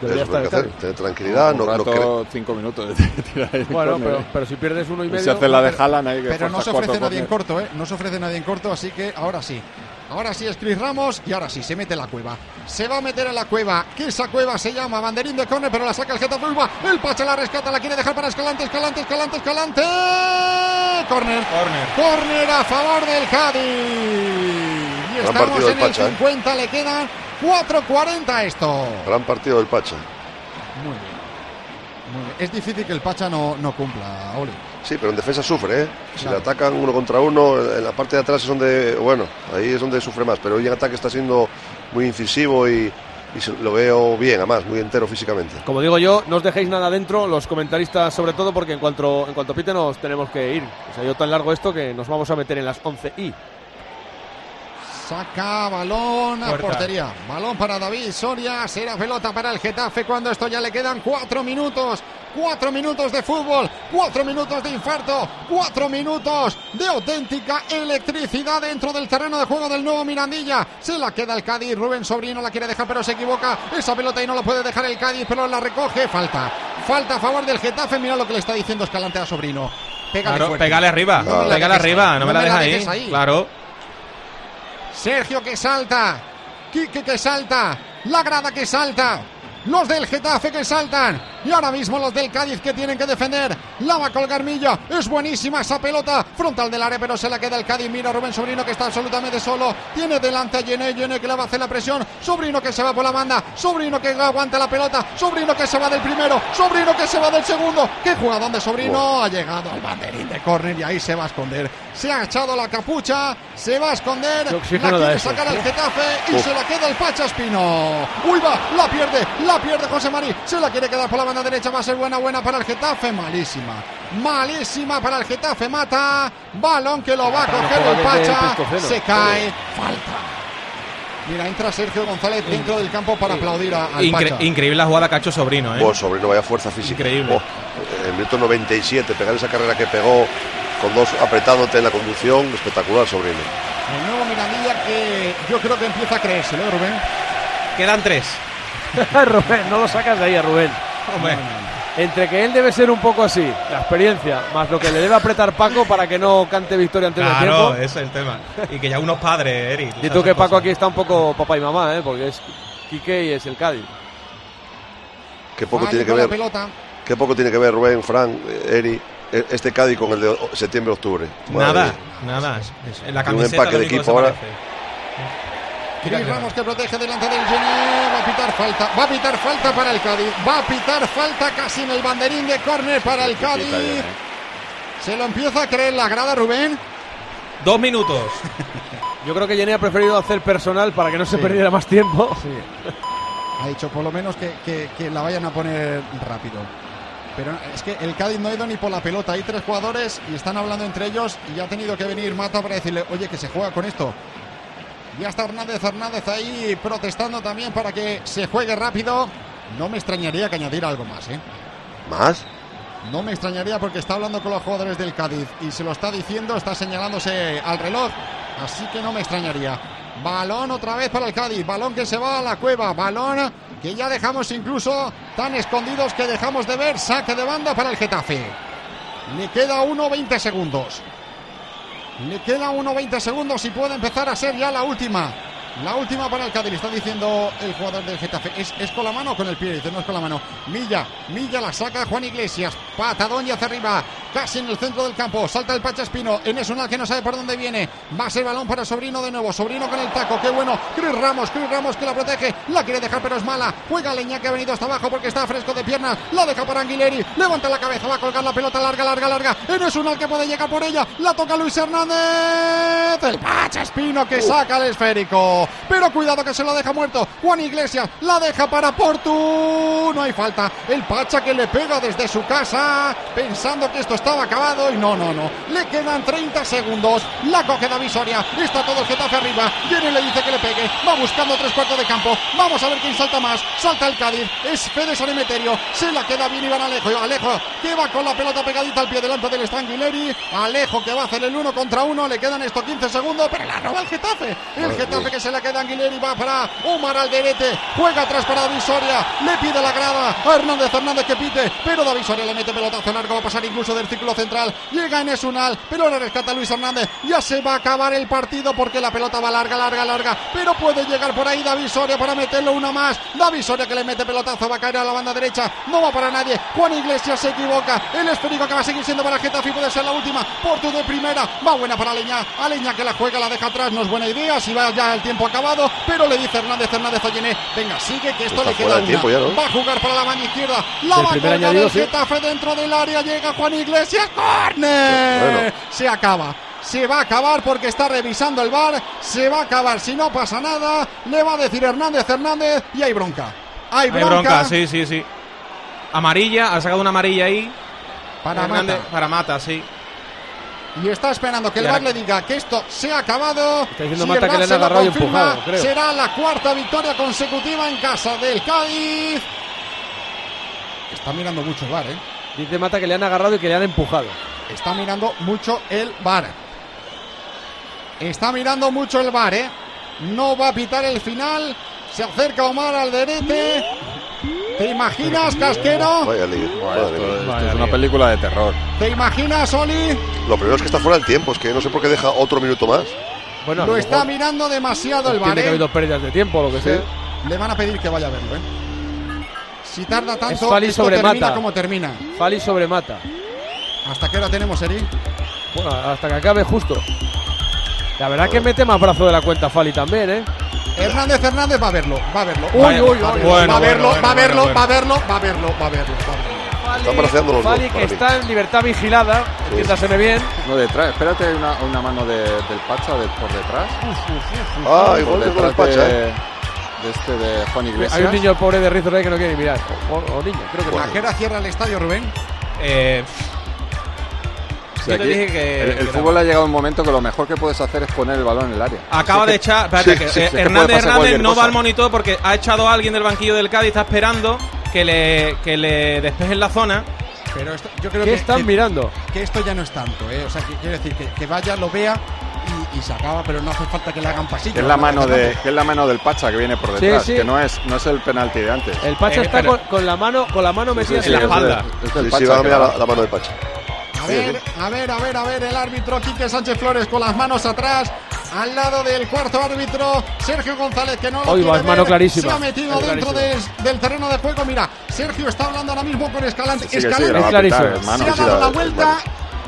Debería estar que hacer, tener tranquilidad, no, no rato, cinco minutos *laughs* de tirar ahí Bueno, pero, pero si pierdes uno y medio. se hace la de Haaland ahí que Pero no se cuatro ofrece nadie en corto, ¿eh? No se ofrece nadie en corto, así que ahora sí. Ahora sí es Chris Ramos y ahora sí se mete en la cueva. Se va a meter en la cueva. Que esa cueva se llama banderín de córner, pero la saca el Getafe. Uy, va, El Pacha la rescata, la quiere dejar para Escalante, Escalante, Escalante, Escalante. Córner. Corner. Córner a favor del Cádiz. Y estamos en el Pacha, ¿eh? 50, le quedan 4.40 esto. Gran partido del Pacha. Muy bien. Muy bien. Es difícil que el Pacha no, no cumpla, Oli. Sí, pero en defensa sufre, ¿eh? Si Claro. le atacan uno contra uno, en la parte de atrás es donde, bueno, ahí es donde sufre más. Pero hoy en ataque está siendo muy incisivo y, y lo veo bien, además, muy entero físicamente. Como digo yo, no os dejéis nada dentro, los comentaristas sobre todo, porque en cuanto, en cuanto pite nos tenemos que ir. O sea, yo tan largo esto que nos vamos a meter en las 11 y. Saca balón a portería. Balón para David Soria. Será pelota para el Getafe cuando esto ya le quedan cuatro minutos. Cuatro minutos de fútbol. Cuatro minutos de infarto. Cuatro minutos de auténtica electricidad dentro del terreno de juego del nuevo Mirandilla. Se la queda el Cádiz. Rubén Sobrino la quiere dejar, pero se equivoca. Esa pelota y no la puede dejar el Cádiz, pero la recoge. Falta. Falta a favor del Getafe. Mira lo que le está diciendo Escalante a Sobrino. Pégale Claro, pégale arriba. No Pégale arriba, no me la dejes dejes ahí. Claro. Sergio que salta. Quique que salta. La grada que salta. Los del Getafe que saltan. Y ahora mismo los del Cádiz que tienen que defender. La va a colgar Milla. Es buenísima esa pelota. Frontal del área, pero se la queda el Cádiz. Mira Rubén Sobrino que está absolutamente solo. Tiene delante a Yene. Yene que le va a hacer la presión. Sobrino que se va por la banda. Sobrino que aguanta la pelota. Sobrino que se va del primero. Sobrino que se va del segundo. Qué jugadón de Sobrino. Ha llegado al banderín de córner y ahí se va a esconder. Se ha echado la capucha. Se va a esconder. La quiere sacar al Getafe y Uf. se la queda el Pacha Espino. Uy, va, la pierde, la pierde José Mari. Se la quiere quedar por la banda derecha. Va a ser buena, buena para el Getafe. Malísima. Malísima para el Getafe. Mata. Balón que lo va a coger el Pacha. Se cae. Falta. Mira, entra Sergio González dentro del campo para aplaudir a- al Incre- Pacha. increíble la jugada que ha hecho Sobrino, ¿eh? Oh, sobrino, vaya fuerza física. Increíble. Oh, el minuto 97, pegar esa carrera que pegó con dos apretándote en la conducción, espectacular, sobrino. El nuevo Mirandilla que yo creo que empieza a creérselo, ¿eh, Rubén? Quedan tres. *laughs* Rubén, no lo sacas de ahí a Rubén. *laughs* Hombre, Entre que él debe ser un poco así, la experiencia, más lo que le debe apretar Paco para que no cante victoria antes del Claro, tiempo. ese es el tema. Y que ya unos padres, Eric. Y tú que Paco aquí está un poco papá y mamá, ¿eh? porque es Quique y es el Cádiz. Qué poco Fali tiene que ver. pelota. Qué poco tiene que ver Rubén, Fran, eh, Eri, eh, este Cádiz con el de septiembre-octubre. Nada, nada. En la un empaque de equipo ahora. parece. Chris Ramos que protege delante del Geni. Va a pitar falta. Va a pitar falta para el Cádiz. Va a pitar falta casi en el banderín de córner para el Cádiz. ¿eh? Se lo empieza a creer la grada, Rubén. Dos minutos. *laughs* Yo creo que Jenny ha preferido hacer personal para que no se perdiera más tiempo. Ha dicho por lo menos que, que- que la vayan a poner rápido. Pero es que el Cádiz no ha ido ni por la pelota. Hay tres jugadores y están hablando entre ellos y ha tenido que venir Mata para decirle, oye, que se juega con esto. Ya está Hernández Hernández ahí protestando también para que se juegue rápido. No me extrañaría que añadiera algo más, ¿eh? ¿Más? No me extrañaría porque está hablando con los jugadores del Cádiz y se lo está diciendo, está señalándose al reloj. Así que no me extrañaría. Balón otra vez para el Cádiz. Balón que se va a la cueva. Balón que ya dejamos incluso tan escondidos que dejamos de ver. Saque de banda para el Getafe. Le queda 1.20 segundos. Le queda 1.20 segundos y puede empezar a ser ya la última. La última para el Cádiz, está diciendo el jugador del Getafe. ¿Es, ¿Es con la mano o con el pie? Dice, no es con la mano. Milla, Milla la saca Juan Iglesias. Patadón y hacia arriba. Casi en el centro del campo. Salta el Pacha Espino. En una que no sabe por dónde viene. Va a ser balón para Sobrino de nuevo. Sobrino con el taco. Qué bueno. Chris Ramos, Chris Ramos que la protege. La quiere dejar, pero es mala. Juega Leña que ha venido hasta abajo porque está fresco de piernas. La deja para Anguileri. Levanta la cabeza. Va a colgar la pelota larga, larga, larga. En una que puede llegar por ella. La toca Luis Hernández. El Pacha Espino que saca el esférico. Pero cuidado que se lo deja muerto. Juan Iglesias la deja para Portu. No hay falta. El Pacha que le pega desde su casa. Pensando que esto estaba acabado. Y no, no, no. Le quedan 30 segundos. La coge David Soria. Está todo el Getafe arriba. Viene y le dice que le pegue. Va buscando tres cuartos de campo. Vamos a ver quién salta más. Salta el Cádiz. Es Fede Sanemeterio. Se la queda bien Iván Alejo. Alejo que va con la pelota pegadita al pie delante del Stranguileri. Alejo que va a hacer el uno contra uno. Le quedan estos 15 segundos. Pero la roba el Getafe. El Getafe que se la queda a Anguileri. Va para Omar Alderete. Juega atrás para David Soria. Le pide la grada a Hernández Hernández que pite. Pero David Soria le mete pelotazo largo. Va a pasar incluso del círculo central. Llega en Esunal. Pero ahora rescata Luis Hernández. Ya se va a acabar el partido porque la pelota va larga, larga, larga. Pero puede llegar por ahí David Soria para meterlo una más. David Soria que le mete pelotazo. Va a caer a la banda derecha. No va para nadie. Juan Iglesias se equivoca. El esférico que va a seguir siendo para Getafe puede ser la última. Porto de primera. Va buena para Leña. A Leña que la juega, la deja atrás. No es buena idea. Si va ya el tiempo acabado. Pero le dice Hernández Hernández Oyené. Venga, sigue que esto Está le queda una. ya, ¿no? Va a jugar para la mano izquierda. La Del va a colgar el. Getafe dentro del área. Llega Juan Iglesias. ¡Corner! Bueno. Se acaba. Se va a acabar porque está revisando el bar. Se va a acabar si no pasa nada. Le va a decir Hernández Hernández y hay bronca. Hay Hay bronca, sí, sí, sí. Amarilla, ha sacado una amarilla ahí. para Hernández- Mata. Para Mata, sí. Y está esperando que el ahora- le diga que esto se ha acabado. Está diciendo Si Mata el que VAR le han agarrado y empujado, creo. Será la cuarta victoria consecutiva en casa del Cádiz. Está mirando mucho el bar, ¿eh? Dice Mata que le han agarrado y que le han empujado. Está mirando mucho el bar. Está mirando mucho el bar, ¿eh? No va a pitar el final. Se acerca Omar al derete. ¿Te imaginas, Casquero? Vaya lío. Esto, esto es una película de terror. ¿Te imaginas, Oli? Lo primero es que está fuera del tiempo, es que no sé por qué deja otro minuto más. Bueno, Lo lo está mirando demasiado el bar, entiende que ha ¿eh? habido pérdidas de tiempo o lo que sea. Le van a pedir que vaya a verlo, ¿eh? Si tarda tanto, Es Fali esto sobre termina Mata. como termina. Fali sobre Mata. ¿Hasta qué hora tenemos, Eri? Bueno, hasta que acabe justo. La verdad que mete más brazo de la cuenta Fali también, ¿eh? Hernández Hernández va a verlo, va a verlo. Uy, uy, uy, va a verlo, va a verlo, va a verlo, va a verlo, va a verlo. Están braceando los Fali que está en libertad vigilada, entiéndaseme bien. No, detrás. Espérate, hay una, una mano de- del Pacha de- por detrás. Ah, por igual que con el Pacha, de, ¿eh? De este de Juan Iglesias. Hay un niño pobre de Rizzo Rey que no quiere mirar. O, o niño, creo que ¿A no. qué hora cierra el estadio, Rubén? Eh, Sí, aquí dije que. el, el que fútbol era- ha llegado un momento que lo mejor que puedes hacer es poner el balón en el área. Acaba de echar. Espérate, sí, que, sí, eh, Hernández Hernández no va cosa. al monitor porque ha echado a alguien del banquillo del Cádiz, está esperando que le, que le despejen la zona. Pero esto, yo creo ¿Qué que, están que- mirando? que esto ya no es tanto, ¿eh? O sea, que quiero decir que, que vaya, lo vea y, se acaba, pero no hace falta que le hagan pasillo. Es la mano de, que es la mano del Pacha que viene por Sí, detrás, sí. que no es, no es el penalti de antes. El Pacha Eh, está con, con la mano con la mano metida Sí, en la sí, espalda. Es del Sí, Pacha sí, va a que mirar va. la, la mano de Pacha. A ver, a ver, a ver, a ver, el árbitro Quique Sánchez Flores con las manos atrás, al lado del cuarto árbitro Sergio González, que no lo Hoy quiere es mano ver, clarísima. se ha metido Es dentro de- del terreno de juego. Mira, Sergio está hablando ahora mismo con Escalante. Sí, sí, Escalante la va a clarísimo. pitar, hermano. se ha sí, dado la- la es vuelta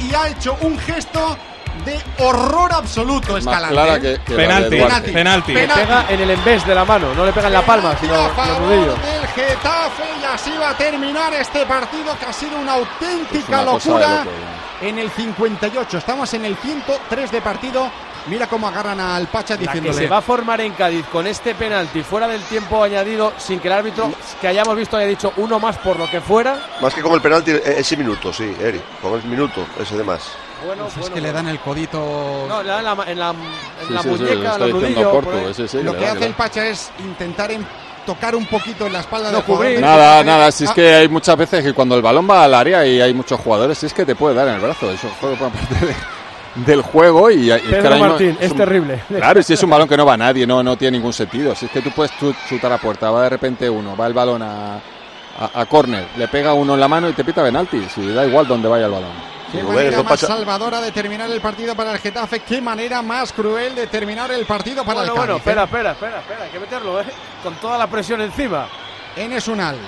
y ha hecho un gesto de horror absoluto, Escalante. clara que, que Penalti, penalti. Le pega en el embés de la mano, no le pega en la palma, Penalti sino a en del Getafe y así va a terminar este partido que ha sido una auténtica una locura. loco, en el 58, estamos en el 103 de partido. Mira cómo agarran al Pacha La que diciéndole se va a formar en Cádiz con este penalti fuera del tiempo añadido, sin que el árbitro que hayamos visto haya dicho uno más por lo que fuera. Más que con el penalti, e- ese minuto, sí, Eri. Con el minuto, ese de más. Bueno, Pues es bueno, que le dan el codito. No, le dan en la, en la, en Sí, la sí, sí, lo muñeca, Lo que hace el. Pacha es intentar en- tocar un poquito en la espalda No, del jugador Nada, nada, si es Ah, que hay muchas veces que cuando el balón va al área y hay muchos jugadores, si es que te puede dar en el brazo. Eso forma parte de- del juego y, y es Pedro Martín, un- terrible. Claro, y si es un balón que no va a nadie, no, no tiene ningún sentido. Si es que tú puedes chu- chutar a puerta, va de repente uno, va el balón a, a, a córner, le pega uno en la mano y te pita penalti. Si da igual dónde vaya el balón. Qué Rubén, manera más pasa- salvadora de terminar el partido para el Getafe. Qué manera más cruel de terminar el partido para Bueno, el bueno, Cádiz. ¿eh? espera, espera, espera, espera, hay que meterlo, ¿eh? Con toda la presión encima. Enes Unal.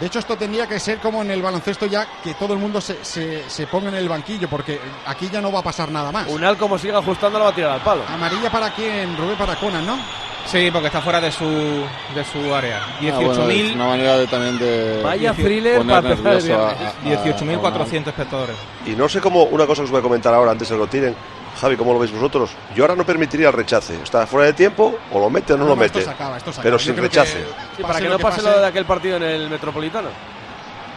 De hecho, esto tendría que ser como en el baloncesto ya que todo el mundo se, se- se ponga en el banquillo, porque aquí ya no va a pasar nada más. Unal, como siga ajustando, lo va a tirar al palo. Amarilla para quién, Rubén para Conan, ¿no? Sí, porque está fuera de su, de su área. Ah, bueno, es 18.000 una manera de, también de Vaya thriller para empezar el nervioso a- viernes. a- a- 18.400 espectadores. Y no sé cómo, una cosa que os voy a comentar ahora antes de que lo tiren. Javi, ¿cómo lo veis vosotros? Yo ahora no permitiría el rechace. Está fuera de tiempo, o lo mete o no, lo esto mete. se acaba, esto se pero acaba. sin Yo creo rechace. que Sí, para que no pase pase. lo de aquel partido en el Metropolitano.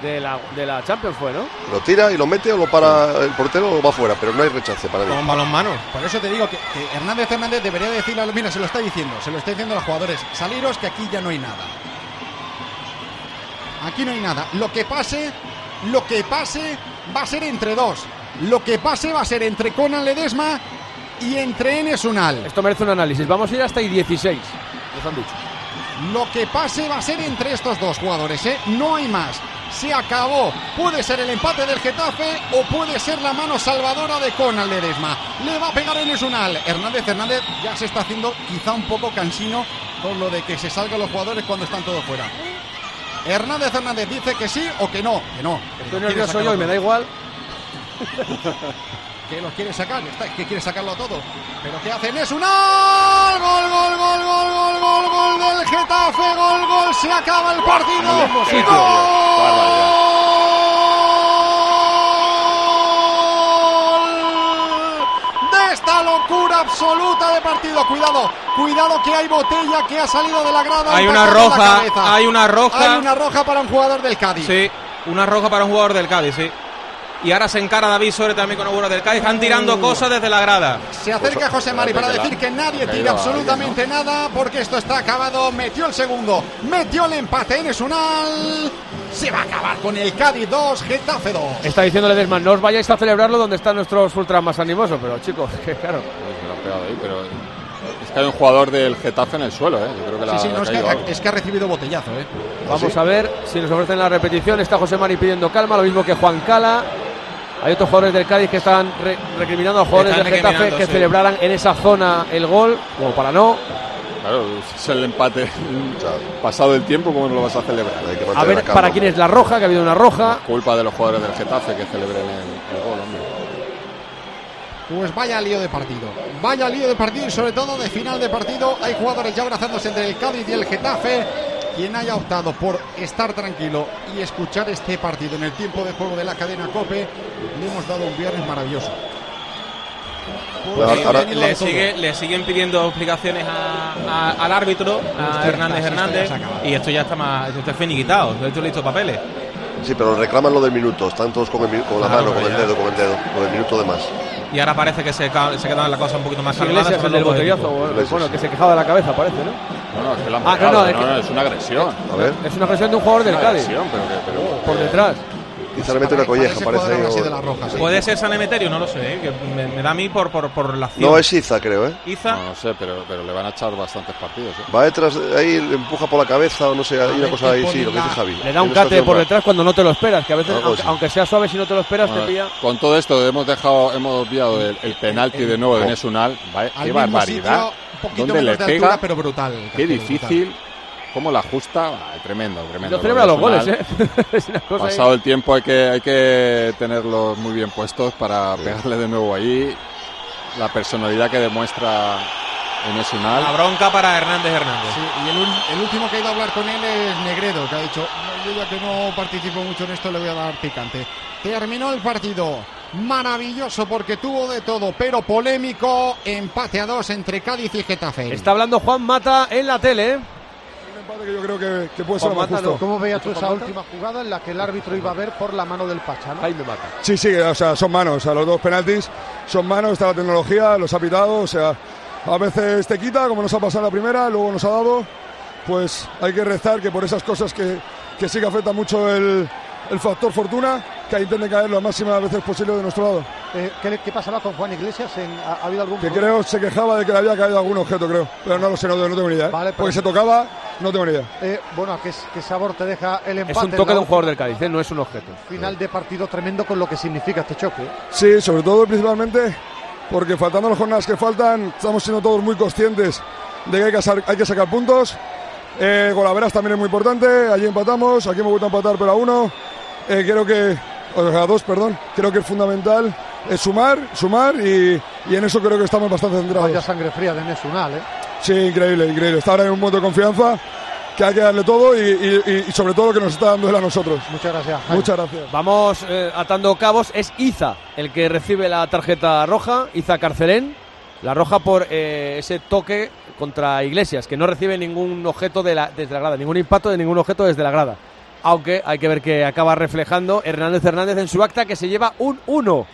De la, de la Champions fue, ¿no? Lo tira y lo mete o lo para el portero o va fuera, pero no hay rechace para mí. Con balón mano. Por eso te digo que, que Hernández Hernández debería decirle a los. Mira, se lo está diciendo, se lo está diciendo a los jugadores. Saliros que aquí ya no hay nada. Aquí no hay nada. Lo que pase, lo que pase va a ser entre dos. Lo que pase va a ser entre Conan Ledesma y entre Enes Unal. Esto merece un análisis. Vamos a ir hasta ahí 16. Les han dicho. Lo que pase va a ser entre estos dos jugadores, ¿eh? No hay más. Se acabó. Puede ser el empate del Getafe o puede ser la mano salvadora de Conal Ledesma. Le va a pegar en Unal. Hernández Hernández ya se está haciendo quizá un poco cansino con lo de que se salgan los jugadores cuando están todos fuera. Hernández Hernández dice que sí o que no. Que no. Estoy nervioso yo y me da igual. *laughs* Que lo quiere sacar, está, que quiere sacarlo todo. Pero ¿qué hacen? Es Unal. Gol, gol, gol, gol, gol, gol, gol del Getafe. Gol, gol. Se acaba el partido. Gol de esta locura absoluta de partido. Cuidado, cuidado que hay botella que ha salido de la grada. Hay una roja, hay una roja. Hay una roja para un jugador del Cádiz. Sí, una roja para un jugador del Cádiz, sí. Y ahora se encara David Suárez también con un jugador del Cádiz. Están tirando cosas desde la grada. Se acerca José Mari para decir que nadie tira absolutamente nada porque esto está acabado. Metió el segundo, metió el empate en Esunal. Se va a acabar con el Cádiz 2, Getafe 2. Está diciéndole Desman, no os vayáis a celebrarlo donde están nuestros ultras más animosos. Pero chicos, *laughs* que claro. Ahí, pero es que hay un jugador del Getafe en el suelo, ¿eh? Yo creo que la, Sí, sí, no, es, que, caído algo. es que ha recibido botellazo, ¿eh? Vamos a ver si nos ofrecen la repetición. Está José Mari pidiendo calma, lo mismo que Juan Cala. Hay otros jugadores del Cádiz que están re- recriminando a jugadores del Getafe que sí. celebraran en esa zona el gol, como para no. Claro, es el empate pasado el tiempo, ¿cómo no lo vas a celebrar? Hay que A ver para quién es la roja, que ha habido una roja. Culpa de los jugadores del Getafe que celebren el, el gol, hombre. Pues vaya lío de partido. Vaya lío de partido y sobre todo de final de partido. Hay jugadores ya abrazándose entre el Cádiz y el Getafe. Quien haya optado por estar tranquilo y escuchar este partido en el tiempo de juego de la cadena Cope, le hemos dado un viernes maravilloso. Ahora- tenido Le, sigue, siguen pidiendo explicaciones a- a- al árbitro, a Esto ya Hernández está, Hernández. Y esto ya está más. Esto está finiquitado. Esto listo papeles. Sí, pero reclaman lo del minuto. Están todos con, el, mi- con la Claro, mano, con el dedo, con el dedo. Con el minuto de más. Y ahora parece que se, se quedan las cosas un poquito más calmadas. Iglesias, el del botellazo, bueno, bueno, que se quejaba de la cabeza, parece, ¿no? No, no, es que lo han Ah, no, no, no, es que- no, es una agresión. A ver. Es una presión de un jugador del Una Cádiz, agresión, pero que, pero, por detrás. Quizá le mete una colleja, Parece parece. o- de la roja, sí. Puede ser San Emeterio, no lo sé, ¿eh? que me, me da a mí por, por, por la acción. No, es Iza, creo, ¿eh? Iza. No, no sé, pero, pero le van a echar bastantes partidos. ¿eh? Va detrás, de- ahí le empuja por la cabeza o no sé, hay una cosa ahí, sí, lo que dice Javi. Le da un cate por detrás cuando no te lo esperas, que a veces, Algo aunque, así. aunque sea suave, si no te lo esperas, te Bueno, pilla. con todo esto hemos dejado, hemos obviado el, el penalti de nuevo de Nesunal. Vaya, Al qué barbaridad. sitio, un poquito ¿Dónde le menos de pega? altura, pero brutal. Qué difícil. ¿Cómo la ajusta? Ah, tremendo, tremendo. Lo celebra Lo los goles. ¿eh? *laughs* es una cosa ahí. Pasado el tiempo hay que, hay que tenerlos muy bien puestos para pegarle de nuevo ahí. La personalidad que demuestra en Nesunal. La bronca para Hernández Hernández. Sí, y el, el último que ha ido a hablar con él es Negredo, que ha dicho, "No, yo ya que no participo mucho en esto le voy a dar picante. Terminó el partido. Maravilloso porque tuvo de todo, pero polémico. Empate a dos entre Cádiz y Getafe. Está hablando Juan Mata en la tele. Empate que yo creo que, que puede Juan ser más justo. ¿Cómo veías tú esa última jugada en la que el árbitro iba a ver por la mano del Pacha? ¿no? Jaime Mata. Sí, sí, o sea, son manos, o sea, los dos penaltis son manos, está la tecnología, los ha pitado, o sea, a veces te quita, como nos ha pasado en la primera, luego nos ha dado, pues hay que rezar que por esas cosas que, que sí que afecta mucho el, el factor fortuna, que intenten caer lo máximas veces posible de nuestro lado. Eh, ¿qué, qué pasaba con Juan Iglesias? En- ha, ha habido algún Que creo se quejaba de que le había caído algún objeto, creo, pero no lo sé, no, no tengo ni idea. ¿eh? Vale, Porque se tocaba, no tengo ni idea. Eh, bueno, ¿qué, qué sabor te deja el empate? Es un toque de un jugador del Cádiz, ¿eh? no es un objeto. Final de partido tremendo con lo que significa este choque. Sí, sobre todo y principalmente porque faltando las jornadas que faltan, estamos siendo todos muy conscientes de que hay que, hay que sacar puntos. Eh, Golaveras también es muy importante, allí empatamos, aquí hemos vuelto a empatar pero a uno. Eh, creo que, o sea, a dos, perdón, creo que es fundamental es sumar, sumar y, y en eso creo que estamos bastante centrados. Vaya sangre fría de Nesunal, ¿eh? Sí, increíble, increíble. Está ahora en un momento de confianza que hay que darle todo y, y- y sobre todo lo que nos está dando él a nosotros. Muchas gracias. Jaime. Muchas gracias. Vamos eh, atando cabos. Es Iza el que recibe la tarjeta roja, Iza Carcelén. La roja por eh, ese toque contra Iglesias, que no recibe ningún objeto de la, desde la grada, ningún impacto de ningún objeto desde la grada. Aunque hay que ver que acaba reflejando Hernández Hernández en su acta que se lleva un 1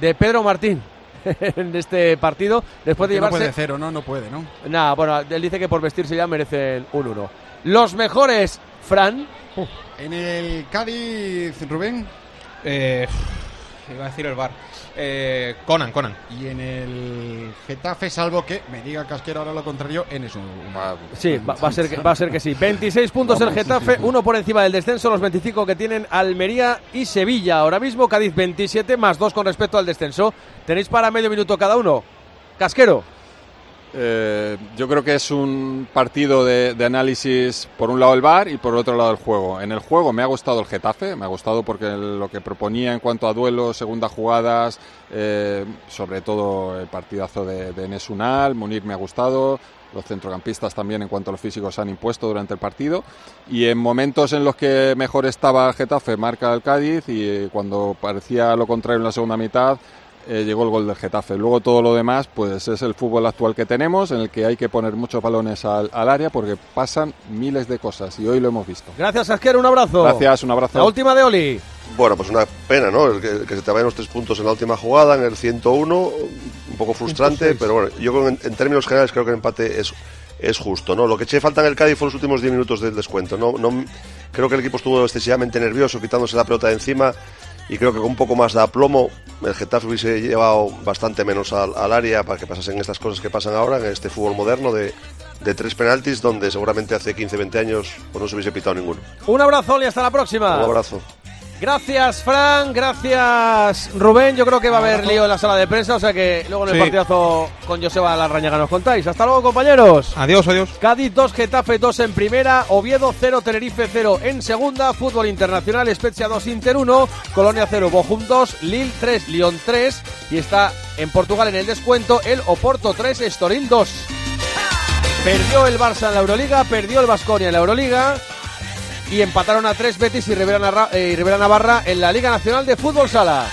de Pedro Martín *laughs* en este partido después de Que no llevarse puede cero, ¿no? No puede, ¿no? Nada, bueno, él dice que por vestirse ya merecen un 1. Los mejores, Fran. En el Cádiz, Rubén. Eh, iba a decir el bar. Eh, Conan, Conan. Y en el Getafe, salvo que me diga Casquero ahora lo contrario, en eso. Sí, va, va a ser que, va a ser que sí. 26 puntos el Getafe, uno por encima del descenso, los 25 que tienen Almería y Sevilla. Ahora mismo Cádiz 27 más 2 con respecto al descenso. Tenéis para medio minuto cada uno. Casquero. Eh, yo creo que es un partido de, análisis por un lado el VAR y por otro lado el juego. En el juego me ha gustado el Getafe, me ha gustado porque lo que proponía en cuanto a duelos, segundas jugadas, eh, sobre todo el partidazo de, de Nesunal, Munir me ha gustado, los centrocampistas también en cuanto a los físicos se han impuesto durante el partido y en momentos en los que mejor estaba el Getafe marca el Cádiz y cuando parecía lo contrario en la segunda mitad eh, llegó el gol del Getafe. Luego todo lo demás, pues es el fútbol actual que tenemos, en el que hay que poner muchos balones al, al área porque pasan miles de cosas y hoy lo hemos visto. Gracias, Casquero. Un abrazo. Gracias, un abrazo. La última de Oli. Bueno, pues una pena, ¿no? El que, el que se te vayan los tres puntos en la última jugada, en el 101, un poco frustrante, 106. pero bueno, yo creo que en, en términos generales creo que el empate es, es justo, ¿no? Lo que eché falta en el Cádiz fue los últimos 10 minutos del descuento, ¿no? no creo que el equipo estuvo excesivamente nervioso, quitándose la pelota de encima, y creo que con un poco más de aplomo el Getafe hubiese llevado bastante menos al, al área para que pasasen estas cosas que pasan ahora en este fútbol moderno de, de tres penaltis, donde seguramente hace 15-20 años pues no se hubiese pitado ninguno. Un abrazo, Oli. Hasta la próxima. Un abrazo. Gracias, Fran. Gracias, Rubén. Yo creo que va a haber lío en la sala de prensa, o sea que luego en el Sí. partidazo con Joseba Larrañaga nos contáis. Hasta luego, compañeros. Adiós, adiós. Cádiz 2, Getafe 2 en primera, Oviedo 0, Tenerife 0 en segunda, Fútbol Internacional, Spezia 2, Inter 1, Colonia 0, Bochum 2, Lille 3, Lyon 3 y está en Portugal en el descuento el Oporto 3, Estoril 2. Perdió el Barça en la Euroliga, perdió el Vasconia en la Euroliga y empataron a 3 Betis y Rivera, Narra- eh, y Rivera Navarra en la Liga Nacional de Fútbol Sala.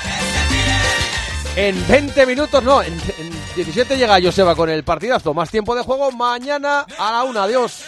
En 20 minutos, no, en, en 17 llega Joseba con el partidazo. Más tiempo de juego mañana a la una. Adiós.